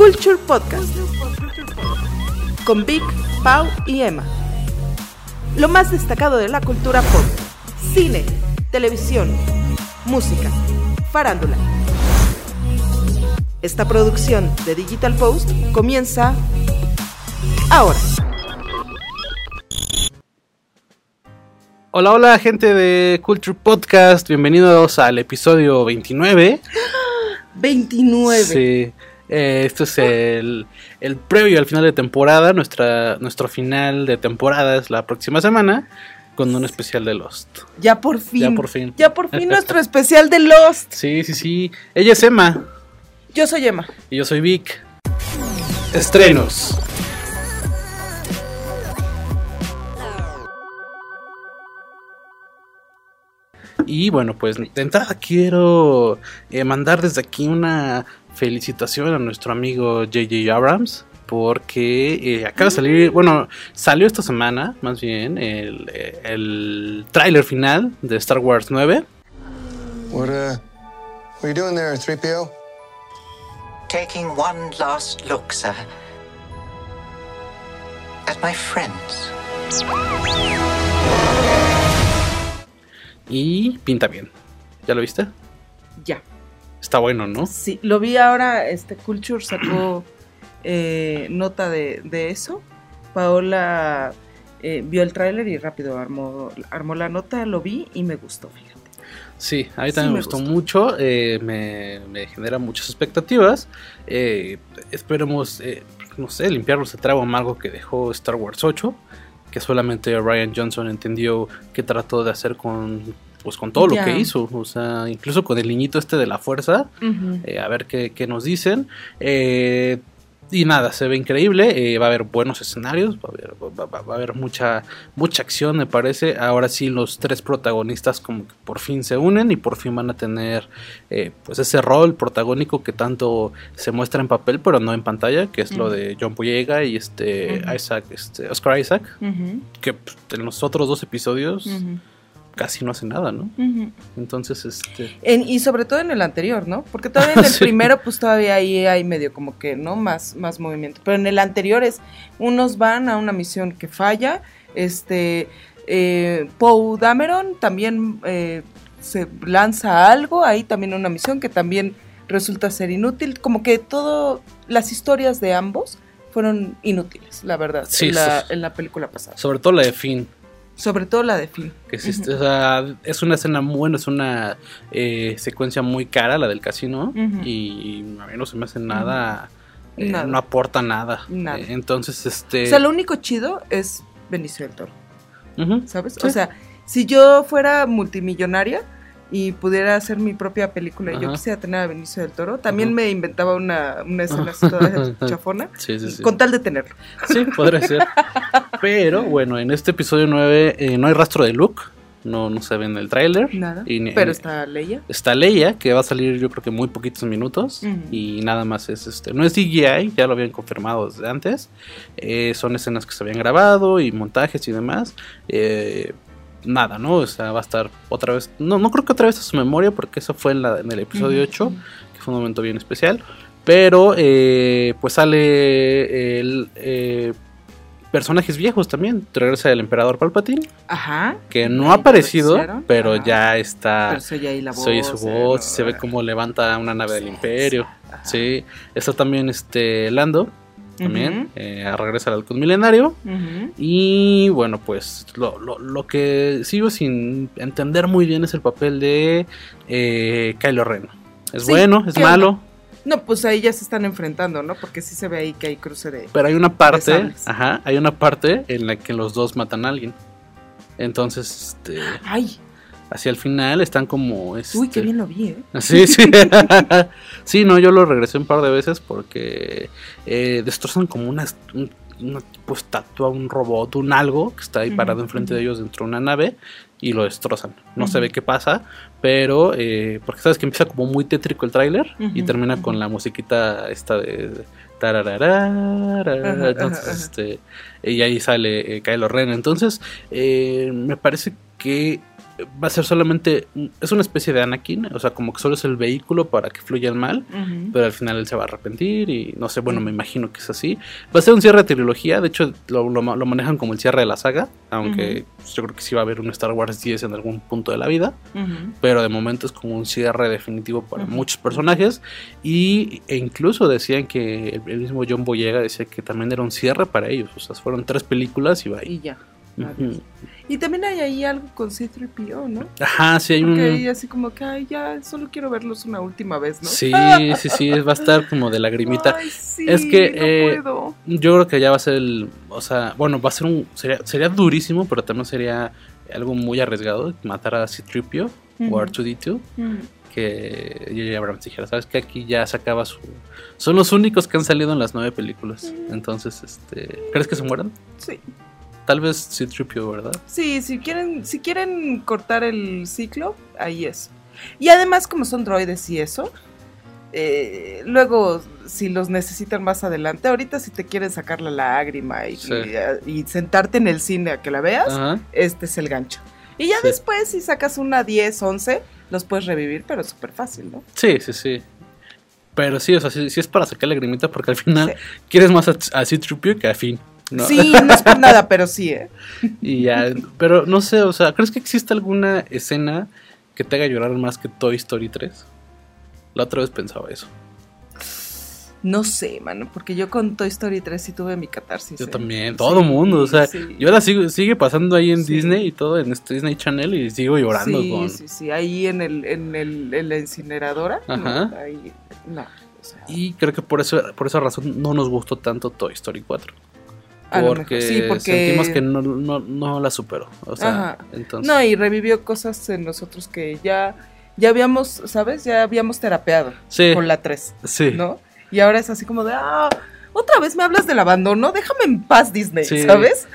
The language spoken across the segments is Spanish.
Culture Podcast con Vic, Pau y Emma. Lo más destacado de la cultura pop, cine, televisión, música, farándula. Esta producción de Digital Post comienza ahora. Hola, hola gente de Culture Podcast, bienvenidos al episodio 29. 29. Sí, eh, esto es el, el previo al final de temporada, nuestra, nuestro final de temporada es la próxima semana con un especial de Lost. Ya por fin. Ya por fin. Ya por fin nuestro especial de Lost. Sí, sí, sí. Ella es Emma Yo soy Emma. y yo soy Vic. Estrenos. Y bueno, pues de entrada quiero eh, mandar desde aquí una felicitación a nuestro amigo JJ Abrams porque eh, acaba de salir, bueno, salió esta semana más bien el, el tráiler final de Star Wars 9. What, uh, what are you doing there, 3PO? Taking one last look, sir, at my friends. Y pinta bien. ¿Ya lo viste? Está bueno, ¿no? Sí, lo vi ahora, este Culture sacó eh, nota de, de eso. Paola eh, vio el tráiler y rápido armó, armó la nota, lo vi y me gustó, fíjate. Sí, a mí también me me gustó gustó. mucho, eh, me, me genera muchas expectativas. Eh, esperemos, no sé, limpiar los trago amargo que dejó Star Wars 8, que solamente Ryan Johnson entendió que trató de hacer con, pues, con todo lo que hizo, o sea, incluso con el niñito este de la fuerza, eh, a ver qué, qué nos dicen. Eh, y nada, se ve increíble. eh, va a haber buenos escenarios. Va a haber, va- va- va a haber mucha, mucha acción, me parece. Ahora sí, los tres protagonistas, como que por fin se unen y por fin van a tener eh, pues ese rol protagónico que tanto se muestra en papel, pero no en pantalla, que es lo de John Boyega y este. Isaac, este Oscar Isaac, que pues, en los otros dos episodios casi no hace nada, ¿no? Entonces, este. En- y sobre todo en el anterior, ¿no? Porque todavía en el Sí. primero, pues todavía ahí hay medio como que, ¿no? Más, más movimiento. Pero en el anterior es, unos van a una misión que falla, este, eh, Poe Dameron también eh, se lanza algo, ahí también una misión que también resulta ser inútil, como que todo, las historias de ambos fueron inútiles, la verdad, Sí, en, la, sí. en la película pasada. Sobre todo la de Finn. Sobre todo la de Finn. Que sí, o sea, es una escena muy buena, es una eh, secuencia muy cara la del casino y a mí no se me hace nada, eh, Nada. no aporta nada. Nada. Eh, entonces, este... O sea, lo único chido es Benicio del Toro. ¿sabes? Sí. O sea, si yo fuera multimillonaria y pudiera hacer mi propia película y yo quisiera tener a Benicio del Toro, también Ajá. me inventaba una, una escena así toda chafona, Sí, sí, sí. con tal de tenerlo. Sí, podría ser. Pero bueno, en este episodio 9 eh, no hay rastro de Luke, no, no se ve en el tráiler. Nada. Y Pero está Leia. Está Leia, que va a salir yo creo que muy poquitos minutos. Y nada más es este. No es CGI, ya lo habían confirmado desde antes. Eh, son escenas que se habían grabado y montajes y demás. Eh, nada, ¿no? O sea, va a estar otra vez. No, no creo que otra vez a su memoria, porque eso fue en, la, en el episodio Ujú. 8, que fue un momento bien especial. Pero eh, pues sale el. eh, personajes viejos también. Regresa el emperador Palpatine, Ajá. que no ha aparecido, pero Ajá. ya está. Pero se oye ahí la voz. Su eh, voz, no, se ve cómo levanta una nave del Sí, imperio. Ajá. Sí, está también este Lando, también, Ujú, eh, regresa al halcón milenario. Y bueno, pues lo, lo- lo que sigo sin entender muy bien es el papel de eh, Kylo Ren. Es Sí, bueno, es ¿qué malo, No, pues ahí ya se están enfrentando, ¿no? Porque sí se ve ahí que hay cruce de... pero hay una parte, ajá, hay una parte en la que los dos matan a alguien. Entonces, este, Ay, hacia el final están como... uy, este, qué bien lo vi, ¿eh? Sí, sí. sí, no, yo lo regresé un par de veces porque eh, destrozan como una, un- una tipo estatua, un robot, un algo que está ahí parado enfrente de ellos dentro de una nave y lo destrozan. No se ve qué pasa, pero eh, porque sabes que empieza como muy tétrico el tráiler y termina con la musiquita esta de... entonces, este, y ahí sale eh, Kylo Ren. Entonces, eh, me parece que va a ser solamente, es una especie de Anakin, o sea, como que solo es el vehículo para que fluya el mal, pero al final él se va a arrepentir y no sé, bueno, me imagino que es así. Va a ser un cierre de trilogía, de hecho lo, lo ma- lo manejan como el cierre de la saga, aunque pues, yo creo que sí va a haber un Star Wars 10 en algún punto de la vida, pero de momento es como un cierre definitivo para muchos personajes y, e incluso decían que el, el mismo John Boyega decía que también era un cierre para ellos, o sea, fueron tres películas y va ahí. Y ya. Adiós. Y también hay ahí algo con C3PO, ¿no? Ajá, sí hay un... Porque ahí así como que, ay, ya, solo quiero verlos una última vez, ¿no? Sí, sí, sí, va a estar como de lagrimita. Ay, sí, Es que, no eh, puedo. Yo creo que ya va a ser el. O sea, bueno, va a ser un. Sería, sería durísimo, pero también sería algo muy arriesgado matar a C-Tripio o Ujú. R2D2. Mm. Que J.J. Abrams dijera, ¿sabes que Aquí ya se acaba su. Son los únicos que han salido en las nueve películas. Entonces, este. ¿Crees que se mueran? Sí. Tal vez C-Tripio, ¿verdad? Sí, si quieren, si quieren cortar el ciclo, ahí es. Y además, como son droides y eso, eh, luego, si los necesitan más adelante, ahorita si te quieren sacar la lágrima y, Sí. y- y sentarte en el cine a que la veas, Ajá. este es el gancho. Y ya Sí. después, si sacas una 10, 11, los puedes revivir, pero es súper fácil, ¿no? Sí, sí, sí. Pero sí, o sea, sí, sí es para sacar lagrimita porque al final Sí. quieres más a, a que a Finn. ¿No? Sí, no es por nada, pero sí, ¿eh? Y ya, pero no sé, o sea, ¿crees que existe alguna escena que te haga llorar más que Toy Story 3? La otra vez pensaba eso. No sé, mano, porque yo con Toy Story 3 sí tuve mi catarsis. Yo ¿eh? también, todo el mundo, o sea, sí. yo la sigo, sigue pasando ahí en Sí. Disney y todo, en este Disney Channel y sigo llorando sí, con... Sí, sí, ahí en, el, en, el, en la incineradora. ¿no? Ajá. Ahí, no. o sea, Y creo que por eso, por esa razón no nos gustó tanto Toy Story 4. A Porque, mejor, sí, porque sentimos que no, no, no la superó. O sea, entonces... No, y revivió cosas en nosotros que ya, ya habíamos, ¿sabes? Ya habíamos terapeado sí, con la 3, sí. ¿no? Y ahora es así como de, ah, otra vez me hablas del abandono, déjame en paz Disney, Sí. ¿sabes?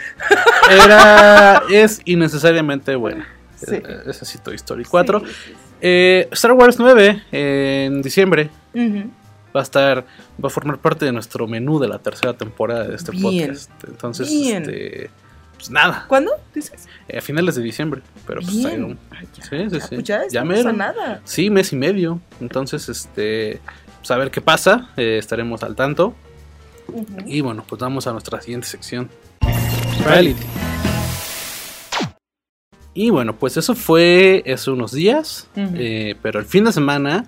Era, es innecesariamente buena. Sí. Eh, Es así Toy Story 4. Sí, sí, Eh, Star Wars 9 eh, en diciembre. Ujú. Va a estar va a formar parte de nuestro menú de la tercera temporada de este Bien. podcast. Entonces, Bien. este pues nada, ¿Cuándo? ¿Dices? eh, a finales de diciembre, pero pues Bien. ahí un- Ay, ya, Sí, sí, ya, sí. pues ya Ya estamos mero. a nada. Sí, mes y medio. Entonces, este pues a ver qué pasa, eh, estaremos al tanto. Y bueno, pues vamos a nuestra siguiente sección. Reality. Y bueno, pues eso fue hace unos días, eh, pero el fin de semana,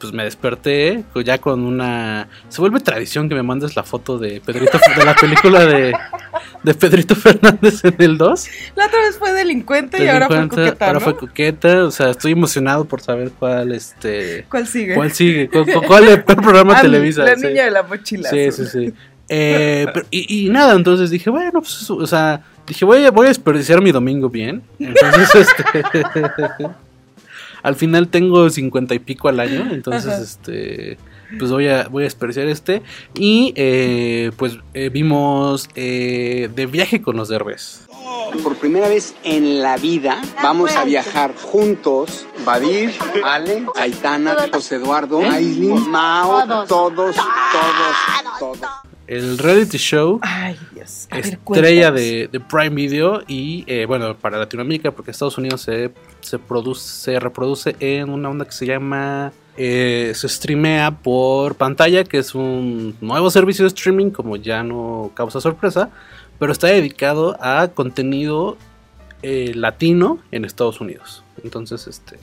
pues me desperté ya con una... Se vuelve tradición que me mandes la foto de Pedrito, de la película de, de Pedrito Fernández en el 2. La otra vez fue delincuente, y ahora fue Delincuente, coqueta, ahora ¿no? fue coqueta, o sea, estoy emocionado por saber cuál, este... ¿Cuál sigue? ¿Cuál sigue? ¿Cu- cu- ¿Cuál, cuál programa Ah, Televisa? La Sí. niña de la mochila. Sí, sí, sí. Eh, pero- y, y nada, entonces dije, bueno, pues, o sea, dije, voy voy a desperdiciar mi domingo bien. Entonces, este. Al final tengo cincuenta y pico al año, entonces, Ajá. este. Pues voy a, voy a desperdiciar este. Y eh, pues eh, vimos eh, de viaje con los derbes. Por primera vez en la vida vamos a viajar juntos. Badir, Ale, Aitana, José Eduardo, Aislin, Mao, todos, todos, todos. El reality show. Ay, Dios. A ver, estrella cuéntanos. de, de Prime Video y eh, bueno, para Latinoamérica, porque Estados Unidos se, se produce, se reproduce en una onda que se llama, eh, se streamea por pantalla, que es un nuevo servicio de streaming, como ya no causa sorpresa, pero está dedicado a contenido eh, latino en Estados Unidos. Entonces, este,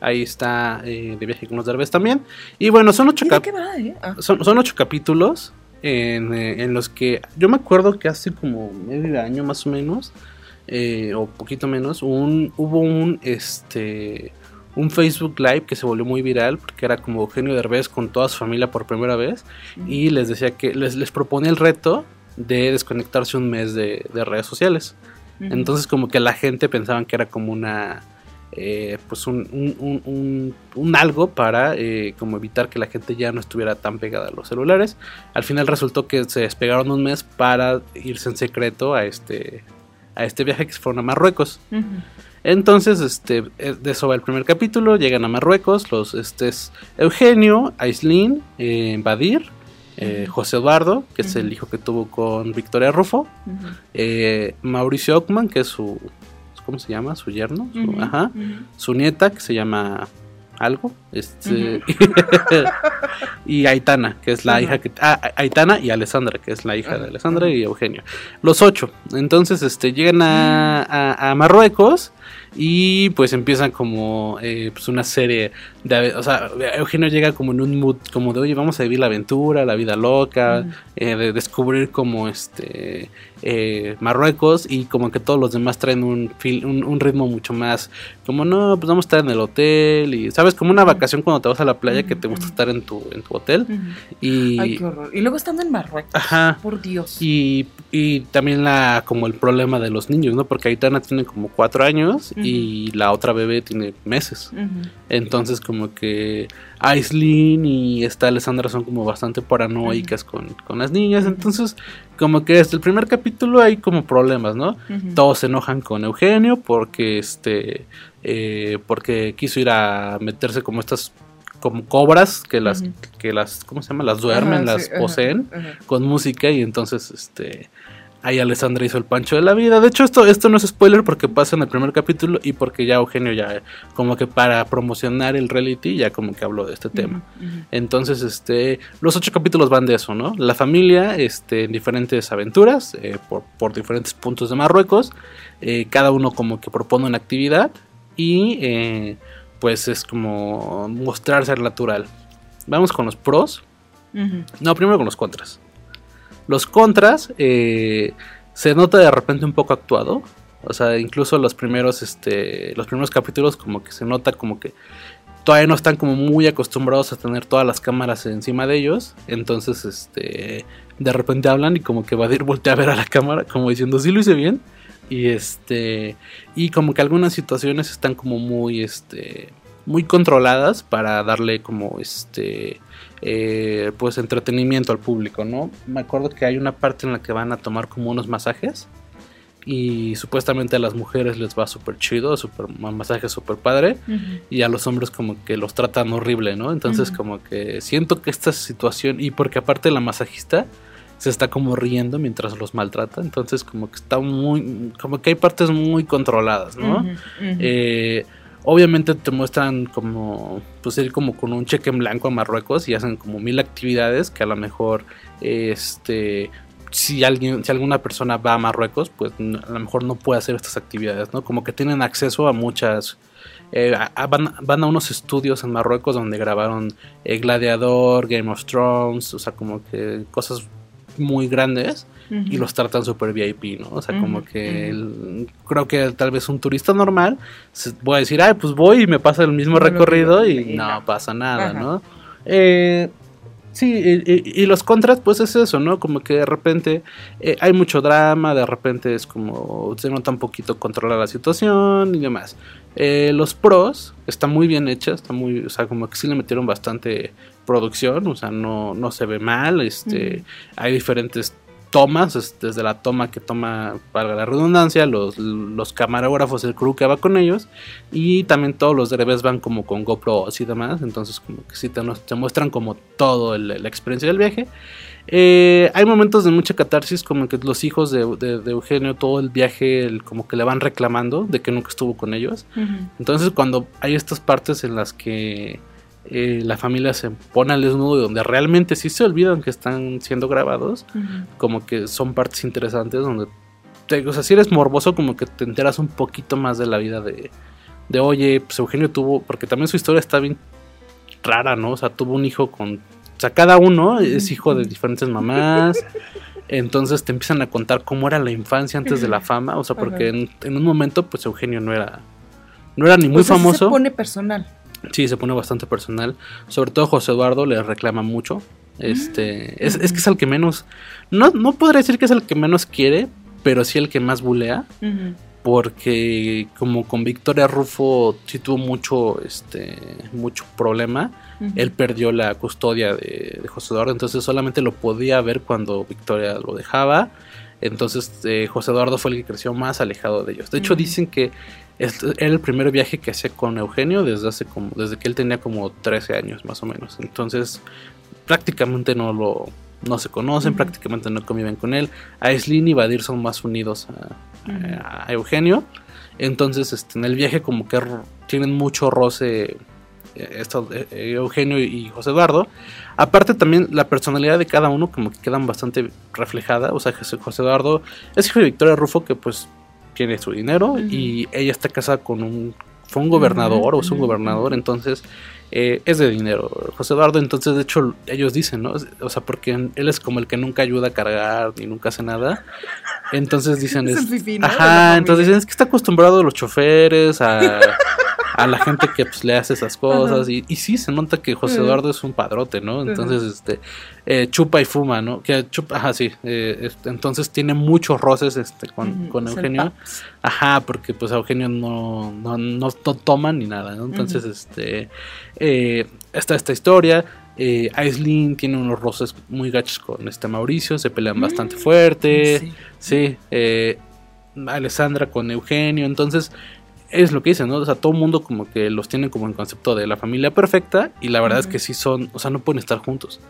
ahí está eh, de viaje con los derbes también. Y bueno, son ocho ¿Y de cap-? Ah. son, son ocho capítulos en, eh, en los que yo me acuerdo que hace como medio año más o menos, eh, o poquito menos, un, hubo un, este, un Facebook Live que se volvió muy viral porque era como Eugenio Derbez con toda su familia por primera vez y les decía que les, les proponía el reto de desconectarse un mes de, de redes sociales. Entonces como que la gente pensaban que era como una... eh, pues un, un- un- un- un algo para eh, como evitar que la gente ya no estuviera tan pegada a los celulares. Al final resultó que se despegaron un mes para irse en secreto a este, a este viaje que se fueron a Marruecos. Entonces, este, eh, de eso va el primer capítulo. Llegan a Marruecos. Los, este es Eugenio, Aislin, eh, Badir, eh, José Eduardo, que es el hijo que tuvo con Victoria Rufo, eh, Mauricio Ockman, que es su, ¿cómo se llama? Su yerno, su, ajá, su nieta que se llama algo, este, y Aitana, que es la hija que, ah, Aitana y Alessandra, que es la hija de Alessandra y Eugenio. Los ocho, entonces, este, llegan a, a- a Marruecos y pues empiezan como eh, pues una serie de, o sea, Eugenio llega como en un mood como de, oye, vamos a vivir la aventura, la vida loca, eh, de descubrir como este eh, Marruecos y como que todos los demás traen un, fil- un, un ritmo mucho más como no, pues vamos a estar en el hotel y sabes como una vacación cuando te vas a la playa que te gusta estar en tu en tu hotel y Ay, qué horror. Y luego estando en Marruecos. ajá Por Dios. y, y también la como el problema de los niños, ¿no? Porque Aitana tiene como cuatro años y la otra bebé tiene meses. Entonces como que Aislinn y esta Alessandra son como bastante paranoicas con, con las niñas. Entonces como que desde el primer capítulo hay como problemas, ¿no? Todos se enojan con Eugenio porque este eh, porque quiso ir a meterse como estas como cobras que las que las ¿cómo se llama? las duermen, Ajá, las sí, ajá, poseen ajá. con música y entonces este ahí Alessandra hizo el pancho de la vida. De hecho, esto, esto no es spoiler porque pasa en el primer capítulo y porque ya Eugenio ya como que para promocionar el reality ya como que habló de este tema. Entonces, este, los ocho capítulos van de eso, ¿no? La familia, este, en diferentes aventuras, eh, por, por diferentes puntos de Marruecos, eh, cada uno como que propone una actividad y eh, pues es como mostrarse al natural. Vamos con los pros. No, primero con los contras. Los contras eh, se nota de repente un poco actuado. O sea, incluso los primeros, este, los primeros capítulos como que se nota como que todavía no están como muy acostumbrados a tener todas las cámaras encima de ellos. Entonces, este, de repente hablan y como que Vadir voltea a ver a la cámara como diciendo, sí lo hice bien. Y este, y como que algunas situaciones están como muy, este, muy controladas para darle como, este, eh, pues entretenimiento al público, ¿no? Me acuerdo que hay una parte en la que van a tomar como unos masajes y supuestamente a las mujeres les va súper chido, super, un masaje súper padre Ujú. y a los hombres como que los tratan horrible, ¿no? Entonces como que siento que esta situación y porque aparte la masajista se está como riendo mientras los maltrata, entonces como que está muy, como que hay partes muy controladas, ¿no? Eh, obviamente te muestran como pues ir como con un cheque en blanco a Marruecos y hacen como mil actividades que a lo mejor este si alguien si alguna persona va a Marruecos pues a lo mejor no puede hacer estas actividades no como que tienen acceso a muchas eh, a- van, van a unos estudios en Marruecos donde grabaron eh, Gladiador Game of Thrones o sea como que cosas muy grandes y los tratan super VIP, ¿no? O sea, como que el- creo que tal vez un turista normal voy a decir, ay, pues voy y me pasa el mismo No recorrido y no, pasa nada, Ajá. ¿no? Eh, sí, y, y- y los contras, pues es eso, ¿no? Como que de repente eh, hay mucho drama, de repente es como se nota un poquito controlar la situación y demás. Eh, los pros está muy bien hecha, está muy, o sea, como que sí le metieron bastante producción, o sea, no, no se ve mal, este, hay diferentes tomas, es- desde la toma que toma, valga la redundancia, los, los camarógrafos, el crew que va con ellos, y también todos los drivers van como con GoPros y demás, entonces como que sí te, te muestran como todo el- la experiencia del viaje. Eh, hay momentos de mucha catarsis, como que los hijos de, de- de Eugenio, todo el viaje, el- como que le van reclamando de que nunca estuvo con ellos. Entonces cuando hay estas partes en las que eh, la familia se pone al desnudo y donde realmente sí se olvidan que están siendo grabados, como que son partes interesantes donde, te, o sea, si eres morboso como que te enteras un poquito más de la vida de, de oye, pues Eugenio tuvo, porque también su historia está bien rara, ¿no? O sea, tuvo un hijo con, o sea, cada uno es hijo de diferentes mamás. Entonces te empiezan a contar cómo era la infancia antes de la fama, o sea, porque en, en un momento pues Eugenio no era no era ni muy O sea, famoso. se pone personal. Sí, se pone bastante personal. Sobre todo José Eduardo le reclama mucho. Este, es, es que es el que menos, no, no podría decir que es el que menos quiere, pero sí el que más bulea, porque como con Victoria Rufo sí tuvo mucho, este, mucho problema. Él perdió la custodia de, de José Eduardo, entonces solamente lo podía ver cuando Victoria lo dejaba. Entonces eh, José Eduardo fue el que creció más alejado de ellos. De hecho dicen que este era el primer viaje que hacía con Eugenio desde hace como desde que él tenía como 13 años más o menos. Entonces prácticamente no lo no se conocen, prácticamente no conviven con él. Aislinn y Badir son más unidos a, a- a Eugenio. Entonces, este, en el viaje como que tienen mucho roce estos, eh, eh, Eugenio y José Eduardo. Aparte también la personalidad de cada uno como que quedan bastante reflejada. O sea, José Eduardo es hijo de Victoria Rufo que pues tiene su dinero y ella está casada con un... Fue un gobernador o es un gobernador, entonces eh, es de dinero. José Eduardo, entonces de hecho ellos dicen, ¿no? O sea, porque él es como el que nunca ayuda a cargar ni nunca hace nada. Entonces dicen... Es Ajá, entonces dicen, es que está acostumbrado a los choferes, a, a la gente que pues, le hace esas cosas. Y, y sí, se nota que José. Eduardo es un padrote, ¿no? Entonces, este, eh, chupa y fuma, ¿no? Que chupa, ajá, sí. eh, este, entonces tiene muchos roces este, con, con Eugenio. Ajá, porque pues a Eugenio no, no, no, no toma ni nada, ¿no? Entonces, este, eh, está esta historia. Eh, Aislinn tiene unos roces muy gachos con este Mauricio, se pelean bastante fuerte. Sí. Sí, eh, Alessandra con Eugenio, entonces es lo que dicen, ¿no? O sea, todo el mundo como que los tiene como el concepto de la familia perfecta y la verdad es que sí son, o sea, no pueden estar juntos.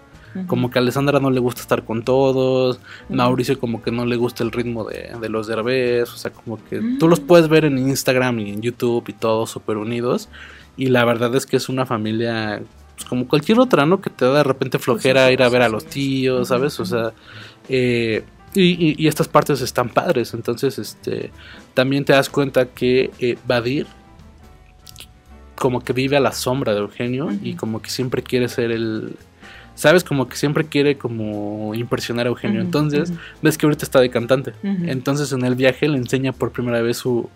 Como que a Alessandra no le gusta estar con todos. Mauricio como que no le gusta el ritmo de, de los derbés, o sea, como que tú los puedes ver en Instagram y en YouTube y todos súper unidos y la verdad es que es una familia pues, como cualquier otra, ¿no? Que te da de repente flojera sí, ir a ver a los tíos, ¿sabes? O sea, eh, y, y- y estas partes están padres, entonces este también te das cuenta que eh, Badir como que vive a la sombra de Eugenio y como que siempre quiere ser el sabes como que siempre quiere como impresionar a Eugenio. Entonces ves que ahorita está de cantante. Entonces en el viaje le enseña por primera vez su,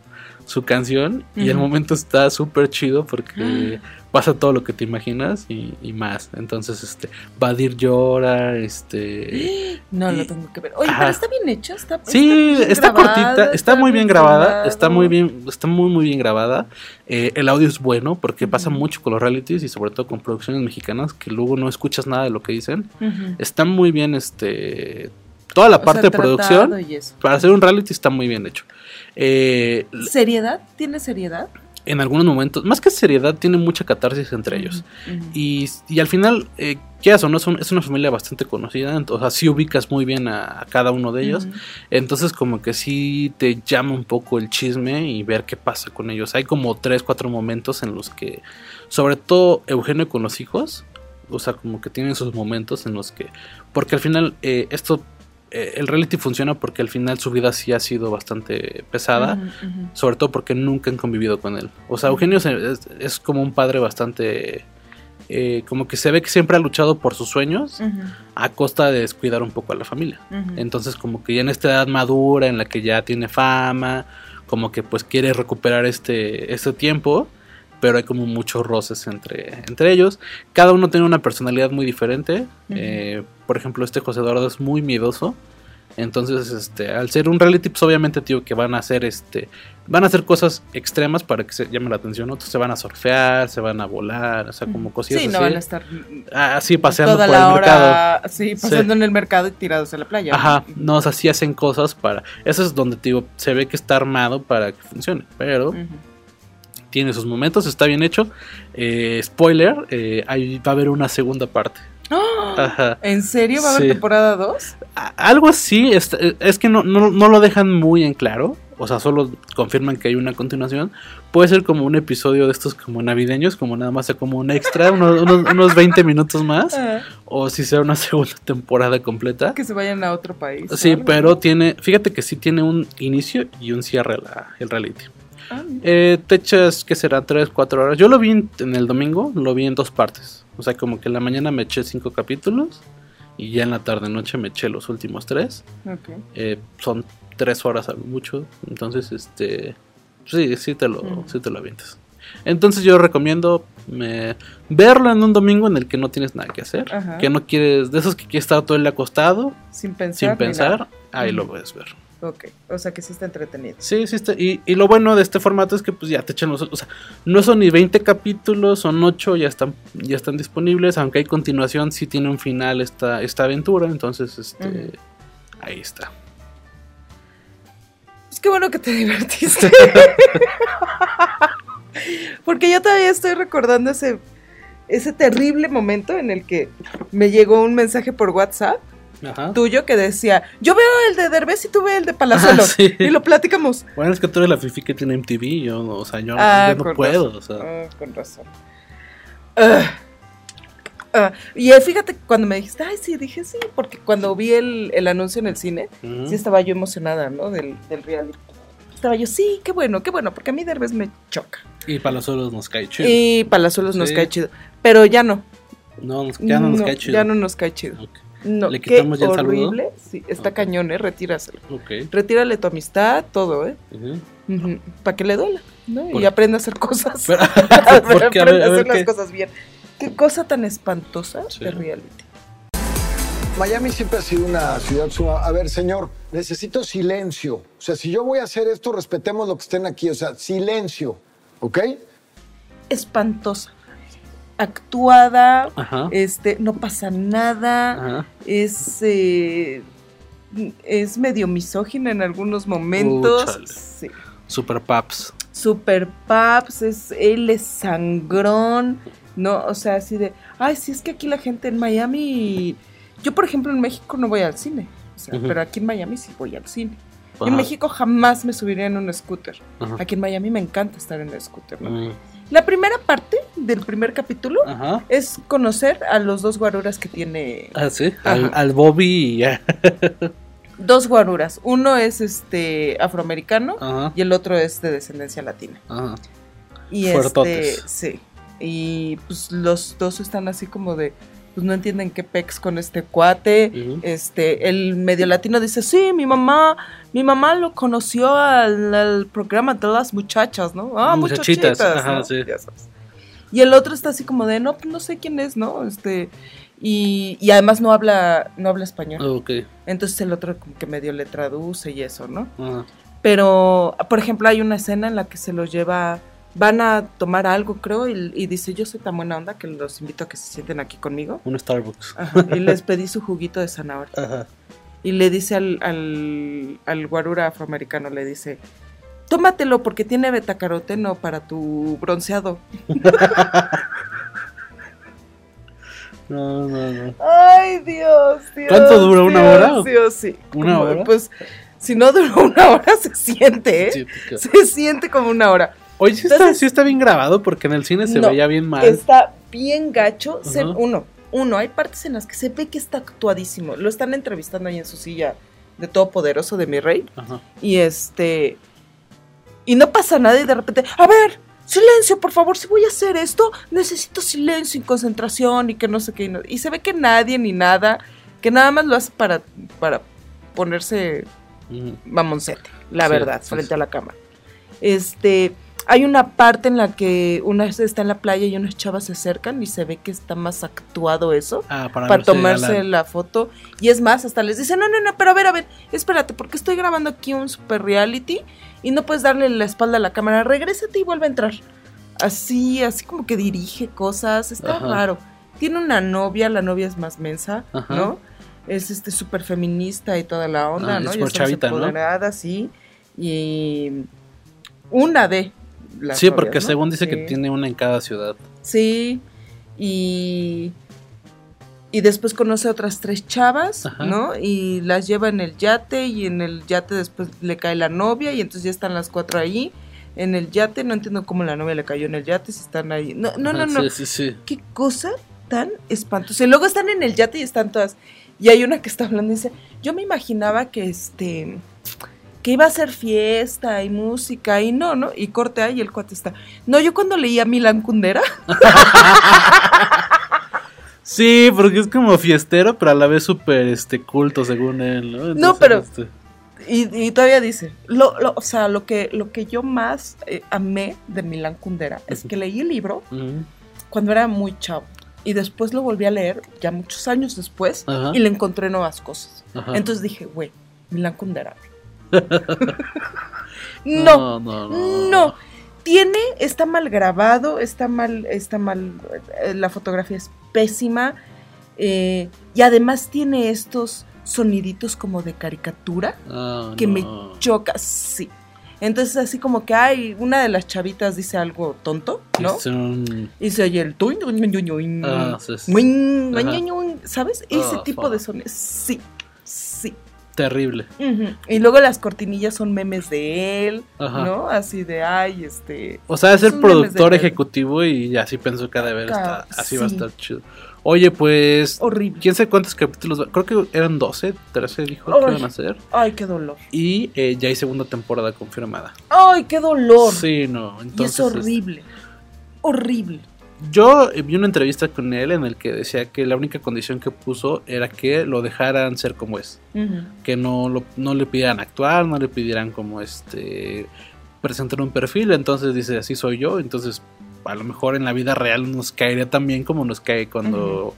su canción y el momento está súper chido porque pasa todo lo que te imaginas y, y más entonces este Badir llora este No, y- lo tengo que ver. Oye, Ajá. pero está bien hecho, está Sí, está grabada, cortita, está muy bien grabada, está muy bien, está muy muy bien grabada. Eh, el audio es bueno porque pasa mucho con los realities y sobre todo con producciones mexicanas que luego no escuchas nada de lo que dicen. Está muy bien, este, toda la O parte sea, de producción para hacer un reality está muy bien hecho. Eh, ¿Seriedad? ¿Tiene seriedad? en algunos momentos, más que seriedad, tiene mucha catarsis entre ellos. Y, y al final, eh, ¿qué haces? No? Es, un- es una familia bastante conocida, ent- o sea, sí ubicas muy bien a, a cada uno de ellos. Entonces como que sí te llama un poco el chisme y ver qué pasa con ellos. Hay como tres, cuatro momentos en los que, sobre todo Eugenio con los hijos, o sea, como que tienen sus momentos en los que, porque al final eh, esto, el reality funciona porque al final su vida sí ha sido bastante pesada. Sobre todo porque nunca han convivido con él. O sea, Eugenio es, es como un padre bastante... eh, como que se ve que siempre ha luchado por sus sueños a costa de descuidar un poco a la familia. Entonces como que ya en esta edad madura en la que ya tiene fama, como que pues quiere recuperar este, este tiempo, pero hay como muchos roces entre, entre ellos. Cada uno tiene una personalidad muy diferente. Eh, por ejemplo, este José Eduardo es muy miedoso. Entonces, este, al ser un reality, pues obviamente, tío, que van a hacer este. Van a hacer cosas extremas para que se llame la atención. Otros se van a surfear, se van a volar, o sea, como cosillas Sí, no así. van a estar Así paseando toda por la el mercado. sí, pasando Sí. en el mercado y tirados a la playa. Ajá, no, o sea, sí hacen cosas para. Eso es donde digo, se ve que está armado para que funcione. Pero. Tiene sus momentos, está bien hecho. Eh, spoiler, eh, ahí va a haber una segunda parte. ¡Ah! Ajá. ¿En serio va a haber Sí. temporada 2? A- Algo así, es, es que no, no, no lo dejan muy en claro. O sea, solo confirman que hay una continuación. Puede ser como un episodio de estos como navideños, como nada más sea como un extra, unos, unos, unos 20 minutos más. O si sea una segunda temporada completa. Que se vayan a otro país. Sí, pero tiene, fíjate que sí tiene un inicio y un cierre la- el reality. Eh, te echas, que será? 3, 4 horas. Yo lo vi en, en el domingo, lo vi en dos partes. O sea, como que en la mañana me eché cinco capítulos y ya en la tarde noche me eché los últimos tres. Ok. Eh, son tres horas a lo mucho. Entonces, este. Sí, sí te lo, Ujú. sí te lo avientas. Entonces yo recomiendo verlo en un domingo en el que no tienes nada que hacer. Ajá. Que no quieres, de esos que quieres estar todo el día acostado, Sin pensar. sin pensar, ahí lo puedes ver. Ok. O sea que sí está entretenido. Sí, sí está. Y, y lo bueno de este formato es que pues ya te echan los... O sea, no son ni 20 capítulos, son 8, ya están, ya están disponibles. Aunque hay continuación, sí tiene un final esta, esta aventura. Entonces, este... Ahí está. Pues qué bueno que te divertiste. Porque yo todavía estoy recordando ese, ese terrible momento en el que me llegó un mensaje por WhatsApp Ajá. tuyo que decía, yo veo el de Derbez y tú ves el de Palazuelos. Ah, sí. Y lo platicamos. Bueno, es que tú eres la fifi que tiene MTV, yo no, o sea, yo, Ah, yo no puedo, razón. o sea. Ah, con razón. Ah. Ah, y fíjate cuando me dijiste, ay, sí, dije sí, porque cuando vi el, el anuncio en el cine, sí estaba yo emocionada, ¿no? Del, del reality. Estaba yo, sí, qué bueno, qué bueno, porque a mí Derbez me choca. Y para los solos nos cae chido. Y Palazuelos nos Sí. cae chido. Pero ya no. No, nos- ya no nos cae chido. Ya no nos cae chido. Ok. No, ¿Le qué quitamos ya el saludo? horrible. Sí, está cañón, ¿eh? Retíraselo. Ok. Retírale tu amistad, todo, ¿eh? Para que le duela, ¿no? Por- y aprenda a hacer cosas. Pero- porque, a ver, a a ver hacer las qué- cosas bien. Qué cosa tan espantosa Sí. de reality. Miami siempre ha sido una ciudad suma. A ver, señor, necesito silencio. O sea, si yo voy a hacer esto, respetemos lo que estén aquí. O sea, silencio. ¿Ok? Espantosa. Actuada, Ajá. este, no pasa nada. Ajá. Es eh, es medio misógina en algunos momentos. sí. Super Paps. Super paps, es, él es sangrón, ¿no? O sea, así de, ay, sí, es que aquí la gente en Miami, yo por ejemplo en México no voy al cine, o sea, pero aquí en Miami sí voy al cine. Ajá. En México jamás me subiría en un scooter. Ajá. Aquí en Miami me encanta estar en el scooter, ¿no? Mm, La primera parte del primer capítulo Ajá. es conocer a los dos guaruras que tiene. Ah, sí. Al, Bobby y ya. Dos guaruras. Uno es este afroamericano Ajá. y el otro es de descendencia latina. Ajá. Y este, Fuertotes. sí. Y pues los dos están así como de, pues no entienden qué pex con este cuate. Este, el medio latino dice, sí, mi mamá, mi mamá lo conoció al, al programa de las muchachas, ¿no? Ah, Muchachitas, muchachitas, ajá, ¿no? sí. Ya sabes. Y el otro está así como de, no, pues no sé quién es, ¿no? Este, y, y además no habla, no habla español. Ok. Entonces el otro como que medio le traduce y eso, ¿no? Pero, por ejemplo, hay una escena en la que se los lleva, van a tomar algo, creo, y, y dice, yo soy tan buena onda que los invito a que se sienten aquí conmigo. Un Starbucks. Ajá, y les pedí su juguito de zanahoria. Ajá. Y le dice al, al, al guarura afroamericano, le dice, tómatelo porque tiene betacaroteno para tu bronceado. No, no, no. Ay, Dios, Dios. ¿Cuánto dura? ¿Una hora? Dios, sí. ¿Una hora? Pues, si no dura una hora, se siente, ¿eh? Sí, porque- Se siente como una hora. Oye, sí está, Entonces- sí está bien grabado porque en el cine se No, veía bien mal. Está bien gacho. Se- uno, uno, hay partes en las que se ve que está actuadísimo. Lo están entrevistando ahí en su silla de todopoderoso de mi rey. Ajá. Y este. Y no pasa nada y de repente, a ver, silencio, por favor, si voy a hacer esto, necesito silencio y concentración y que no sé qué. y no- Y se ve que nadie ni nada, que nada más lo hace para, para ponerse mamoncete, la Sí, verdad, sí, frente sí. a la cámara. Este, hay una parte en la que una está en la playa y unas chavas se acercan y se ve que está más actuado eso Ah, para, tomarse la foto. Y es más, hasta les dicen, no, no, no, pero a ver, a ver, espérate, porque estoy grabando aquí un super reality y no puedes darle la espalda a la cámara, regrésate y vuelve a entrar. Así, así como que dirige cosas, está Ajá. raro. Tiene una novia, la novia es más mensa, Ajá. ¿no? Es este súper feminista y toda la onda, Ah, ¿no? es Ya por chavita, ¿no? sí. Y una de las Sí, novias, porque ¿no? según dice que tiene una en cada ciudad. Sí, y, y después conoce a otras tres chavas, Ajá. ¿no? Y las lleva en el yate y en el yate después le cae la novia y entonces ya están las cuatro ahí. En el yate, no entiendo cómo la novia le cayó en el yate, si están ahí. No, no, no. Sí, sí, sí. Qué cosa tan espantosa. Y luego están en el yate y están todas. Y hay una que está hablando y dice, yo me imaginaba que este que iba a ser fiesta y música y no, ¿no? Y corte ahí el cuate está. No, yo cuando leía Milan Kundera, Sí, porque es como fiestero, pero a la vez súper este, culto, según él, ¿no? No, pero- este, Y, y todavía dice, lo, lo- o sea, lo que, lo que yo más eh, amé de Milán Kundera es que leí el libro cuando era muy chavo y después lo volví a leer ya muchos años después Ajá. y le encontré nuevas cosas. Ajá. Entonces dije, güey, Milán Kundera. No, no, no, no. Tiene, está mal grabado, está mal, está mal, eh, la fotografía es pésima eh, y además tiene estos soniditos como de caricatura Ah, que me choca, sí. Entonces así como que hay, una de las chavitas dice algo tonto, ¿no? Un- Y se oye el tuin, Ah, sí, sí. ¿sabes? Ese Ah, tipo fuck. de sonidos. Sí, sí. Terrible. Y luego las cortinillas son memes de él, Ajá. ¿no? Así de, ay, este... O sea, es el productor ejecutivo y así pensó que ha de está, así va a estar chido. Oye, pues, Horrible. quién sabe cuántos capítulos, creo que eran 12, 13 dijo que iban a hacer. Ay, qué dolor. Y eh, ya hay segunda temporada confirmada. Ay, qué dolor. Sí, no, y entonces... es horrible. Horrible. Yo vi una entrevista con él en el que decía que la única condición que puso era que lo dejaran ser como es. Que no, lo- no le pidieran actuar, no le pidieran como este presentar un perfil. Entonces dice, así soy yo. Entonces a lo mejor en la vida real nos caería tan bien como nos cae cuando,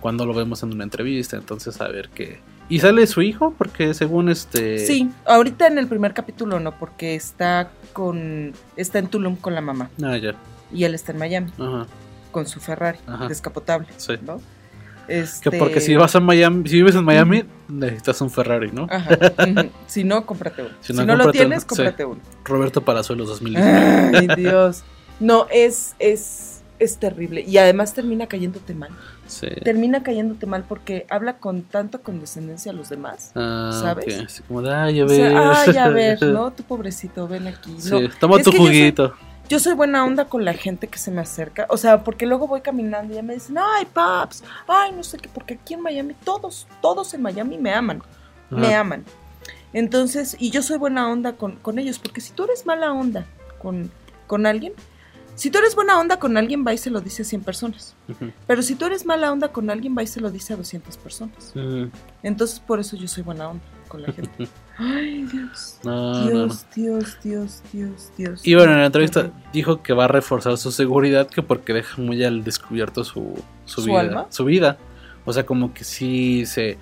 cuando lo vemos en una entrevista. Entonces a ver qué... ¿Y sale su hijo? Porque según este... Sí, ahorita en el primer capítulo no, porque está con está en Tulum con la mamá Ah, ya. Y él está en Miami Ajá. con su Ferrari Ajá. descapotable, Sí. ¿no? Que Este, porque si vas a Miami, si vives en Miami, necesitas un Ferrari, ¿no? Ajá. Si no, cómprate uno. Si Si no, lo tienes, cómprate sí. uno. Roberto Palazuelos 2010. Ay, Dios. No, es, es, es terrible. Y además termina cayéndote mal. Sí. Termina cayéndote mal porque habla con tanta condescendencia a los demás. Ah, ¿sabes? Así como de, ay, a O ver. sea, ay, a ver, ¿no? Tu pobrecito, ven aquí. Sí, No, toma es tu que yo soy- juguito. Yo soy buena onda con la gente que se me acerca. O sea, porque luego voy caminando y ya me dicen, ay, paps, ay, no sé qué, porque aquí en Miami, todos, todos en Miami me aman. Me aman. Entonces, y yo soy buena onda con, con ellos, porque si tú eres mala onda con, con alguien, si tú eres buena onda con alguien, va y se lo dice a 100 personas. Pero si tú eres mala onda con alguien, va y se lo dice a 200 personas. Entonces, por eso yo soy buena onda con la gente. Ay, Dios. No, no, no. Dios, Dios, Dios, Dios, Dios. Y bueno, en la entrevista dijo que va a reforzar su seguridad, que porque deja muy al descubierto su, su, ¿Su vida. alma? Su vida. O sea, como que sí se.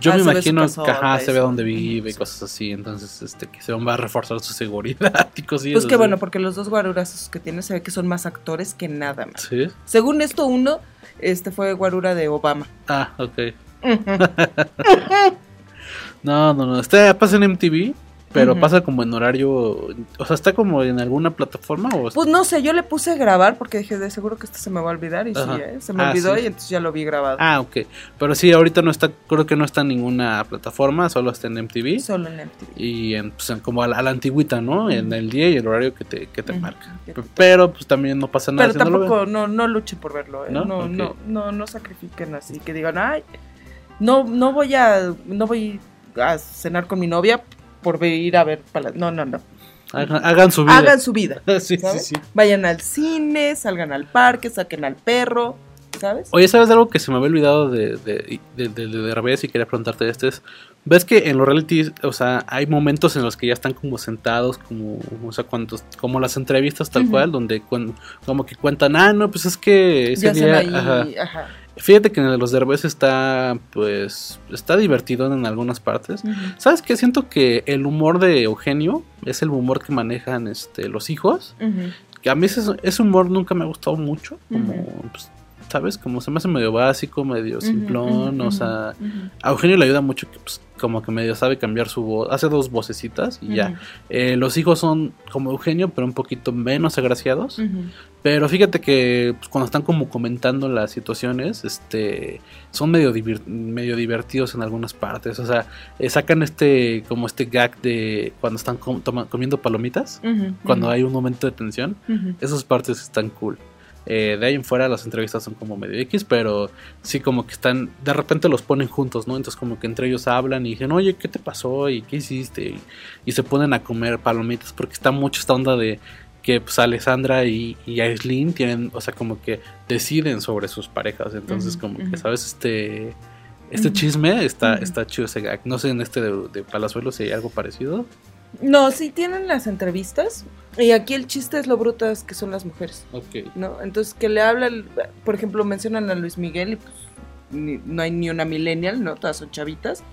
Yo Ah, me imagino que ajá, se ve dónde vive y cosas así. Entonces, este, que se va a reforzar su seguridad y cosillas Pues así. bueno, porque los dos guarurazos que tiene se ve que son más actores que nada más. Sí. Según esto, uno este fue guarura de Obama. Ah, ok. No, no, no. Está, pasa en MTV, pero pasa como en horario. O sea, está como en alguna plataforma o Pues no sé, yo le puse grabar porque dije, de seguro que esto se me va a olvidar. Y Ajá. sí, ¿eh? se me Ah, olvidó sí. y entonces ya lo vi grabado. Ah, ok. Pero sí, ahorita no está, creo que no está en ninguna plataforma, solo está en MTV. Solo en MTV. Y en, pues, en como a la, a la antigüita, ¿no? En el día y el horario que te, que te marca. Pero pues también no pasa nada. Pero si no tampoco, no, no luchen por verlo, ¿eh? ¿No? No, no, no, no, sacrifiquen así, que digan, ay, no, no voy a, no voy a cenar con mi novia por ir a ver, pala-". no, no, no. Hagan, hagan su vida. Hagan su vida, sí, sí, sí. Vayan al cine, salgan al parque, saquen al perro, ¿sabes? Oye, ¿sabes algo que se me había olvidado de, de, de, de, de Derbez y quería preguntarte este? Es, ¿Ves que en los realities, o sea, hay momentos en los que ya están como sentados, como, o sea, cuando, como las entrevistas tal cual, donde cuen- como que cuentan, ah, no, pues es que ese ya día... ahí, ajá". ajá. Fíjate que en los Derbez está, pues, está divertido en algunas partes. ¿Sabes qué? Siento que el humor de Eugenio es el humor que manejan este, los hijos. Que a mí ese, ese humor nunca me ha gustado mucho. Como, pues, ¿sabes? Como se me hace medio básico, medio simplón. o sea, a Eugenio le ayuda mucho que, pues, como que medio sabe cambiar su voz. Hace dos vocecitas y ya. Eh, los hijos son como Eugenio, pero un poquito menos agraciados. Pero fíjate que pues, cuando están como comentando las situaciones, este, son medio, divertidos en algunas partes. O sea, eh, sacan este, como este gag de cuando están com- comiendo palomitas, cuando hay un momento de tensión. Esas partes están cool. Eh, de ahí en fuera las entrevistas son como medio X, pero sí como que están, de repente los ponen juntos, ¿no? Entonces como que entre ellos hablan y dicen, oye, ¿qué te pasó? ¿Y qué hiciste? Y, y se ponen a comer palomitas porque está mucho esta onda de que pues Alessandra y, y Aislinn tienen, o sea, como que deciden sobre sus parejas. Entonces como que. ¿sabes? Este... Este chisme está, está chido ese gag. No sé en este de, de Palazuelo si hay algo parecido. No, sí tienen las entrevistas. Y aquí el chiste es lo brutas que son las mujeres, Ok. ¿no? Entonces que le hablan, por ejemplo, mencionan a Luis Miguel y pues ni- no hay ni una millennial, ¿no? Todas son chavitas.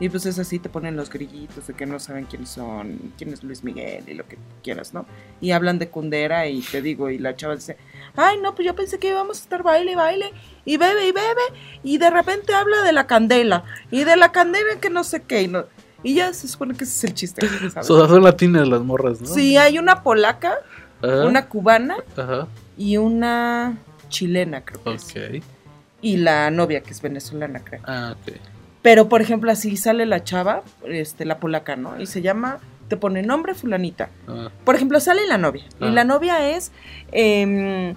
Y pues es así, te ponen los grillitos de que no saben quiénes son, quién es Luis Miguel y lo que quieras, ¿no? Y hablan de Kundera y te digo, y la chava dice, ay, no, pues yo pensé que íbamos a estar baile, y baile, y bebe, y bebe, y de repente habla de la candela, y de la candela que no sé qué, y, no- Y ya se supone que ese es el chiste. ¿sabes? So- son latinas las morras, ¿no? Sí, hay una polaca, Ajá. una cubana Ajá. y una chilena, creo que es. Ok. Y la novia, que es venezolana, creo. Ah, ok. Pero, por ejemplo, así sale la chava, este, la polaca, ¿no? Y se llama, te pone nombre fulanita. Ah, Por ejemplo, sale la novia. Ah. Y la novia es em,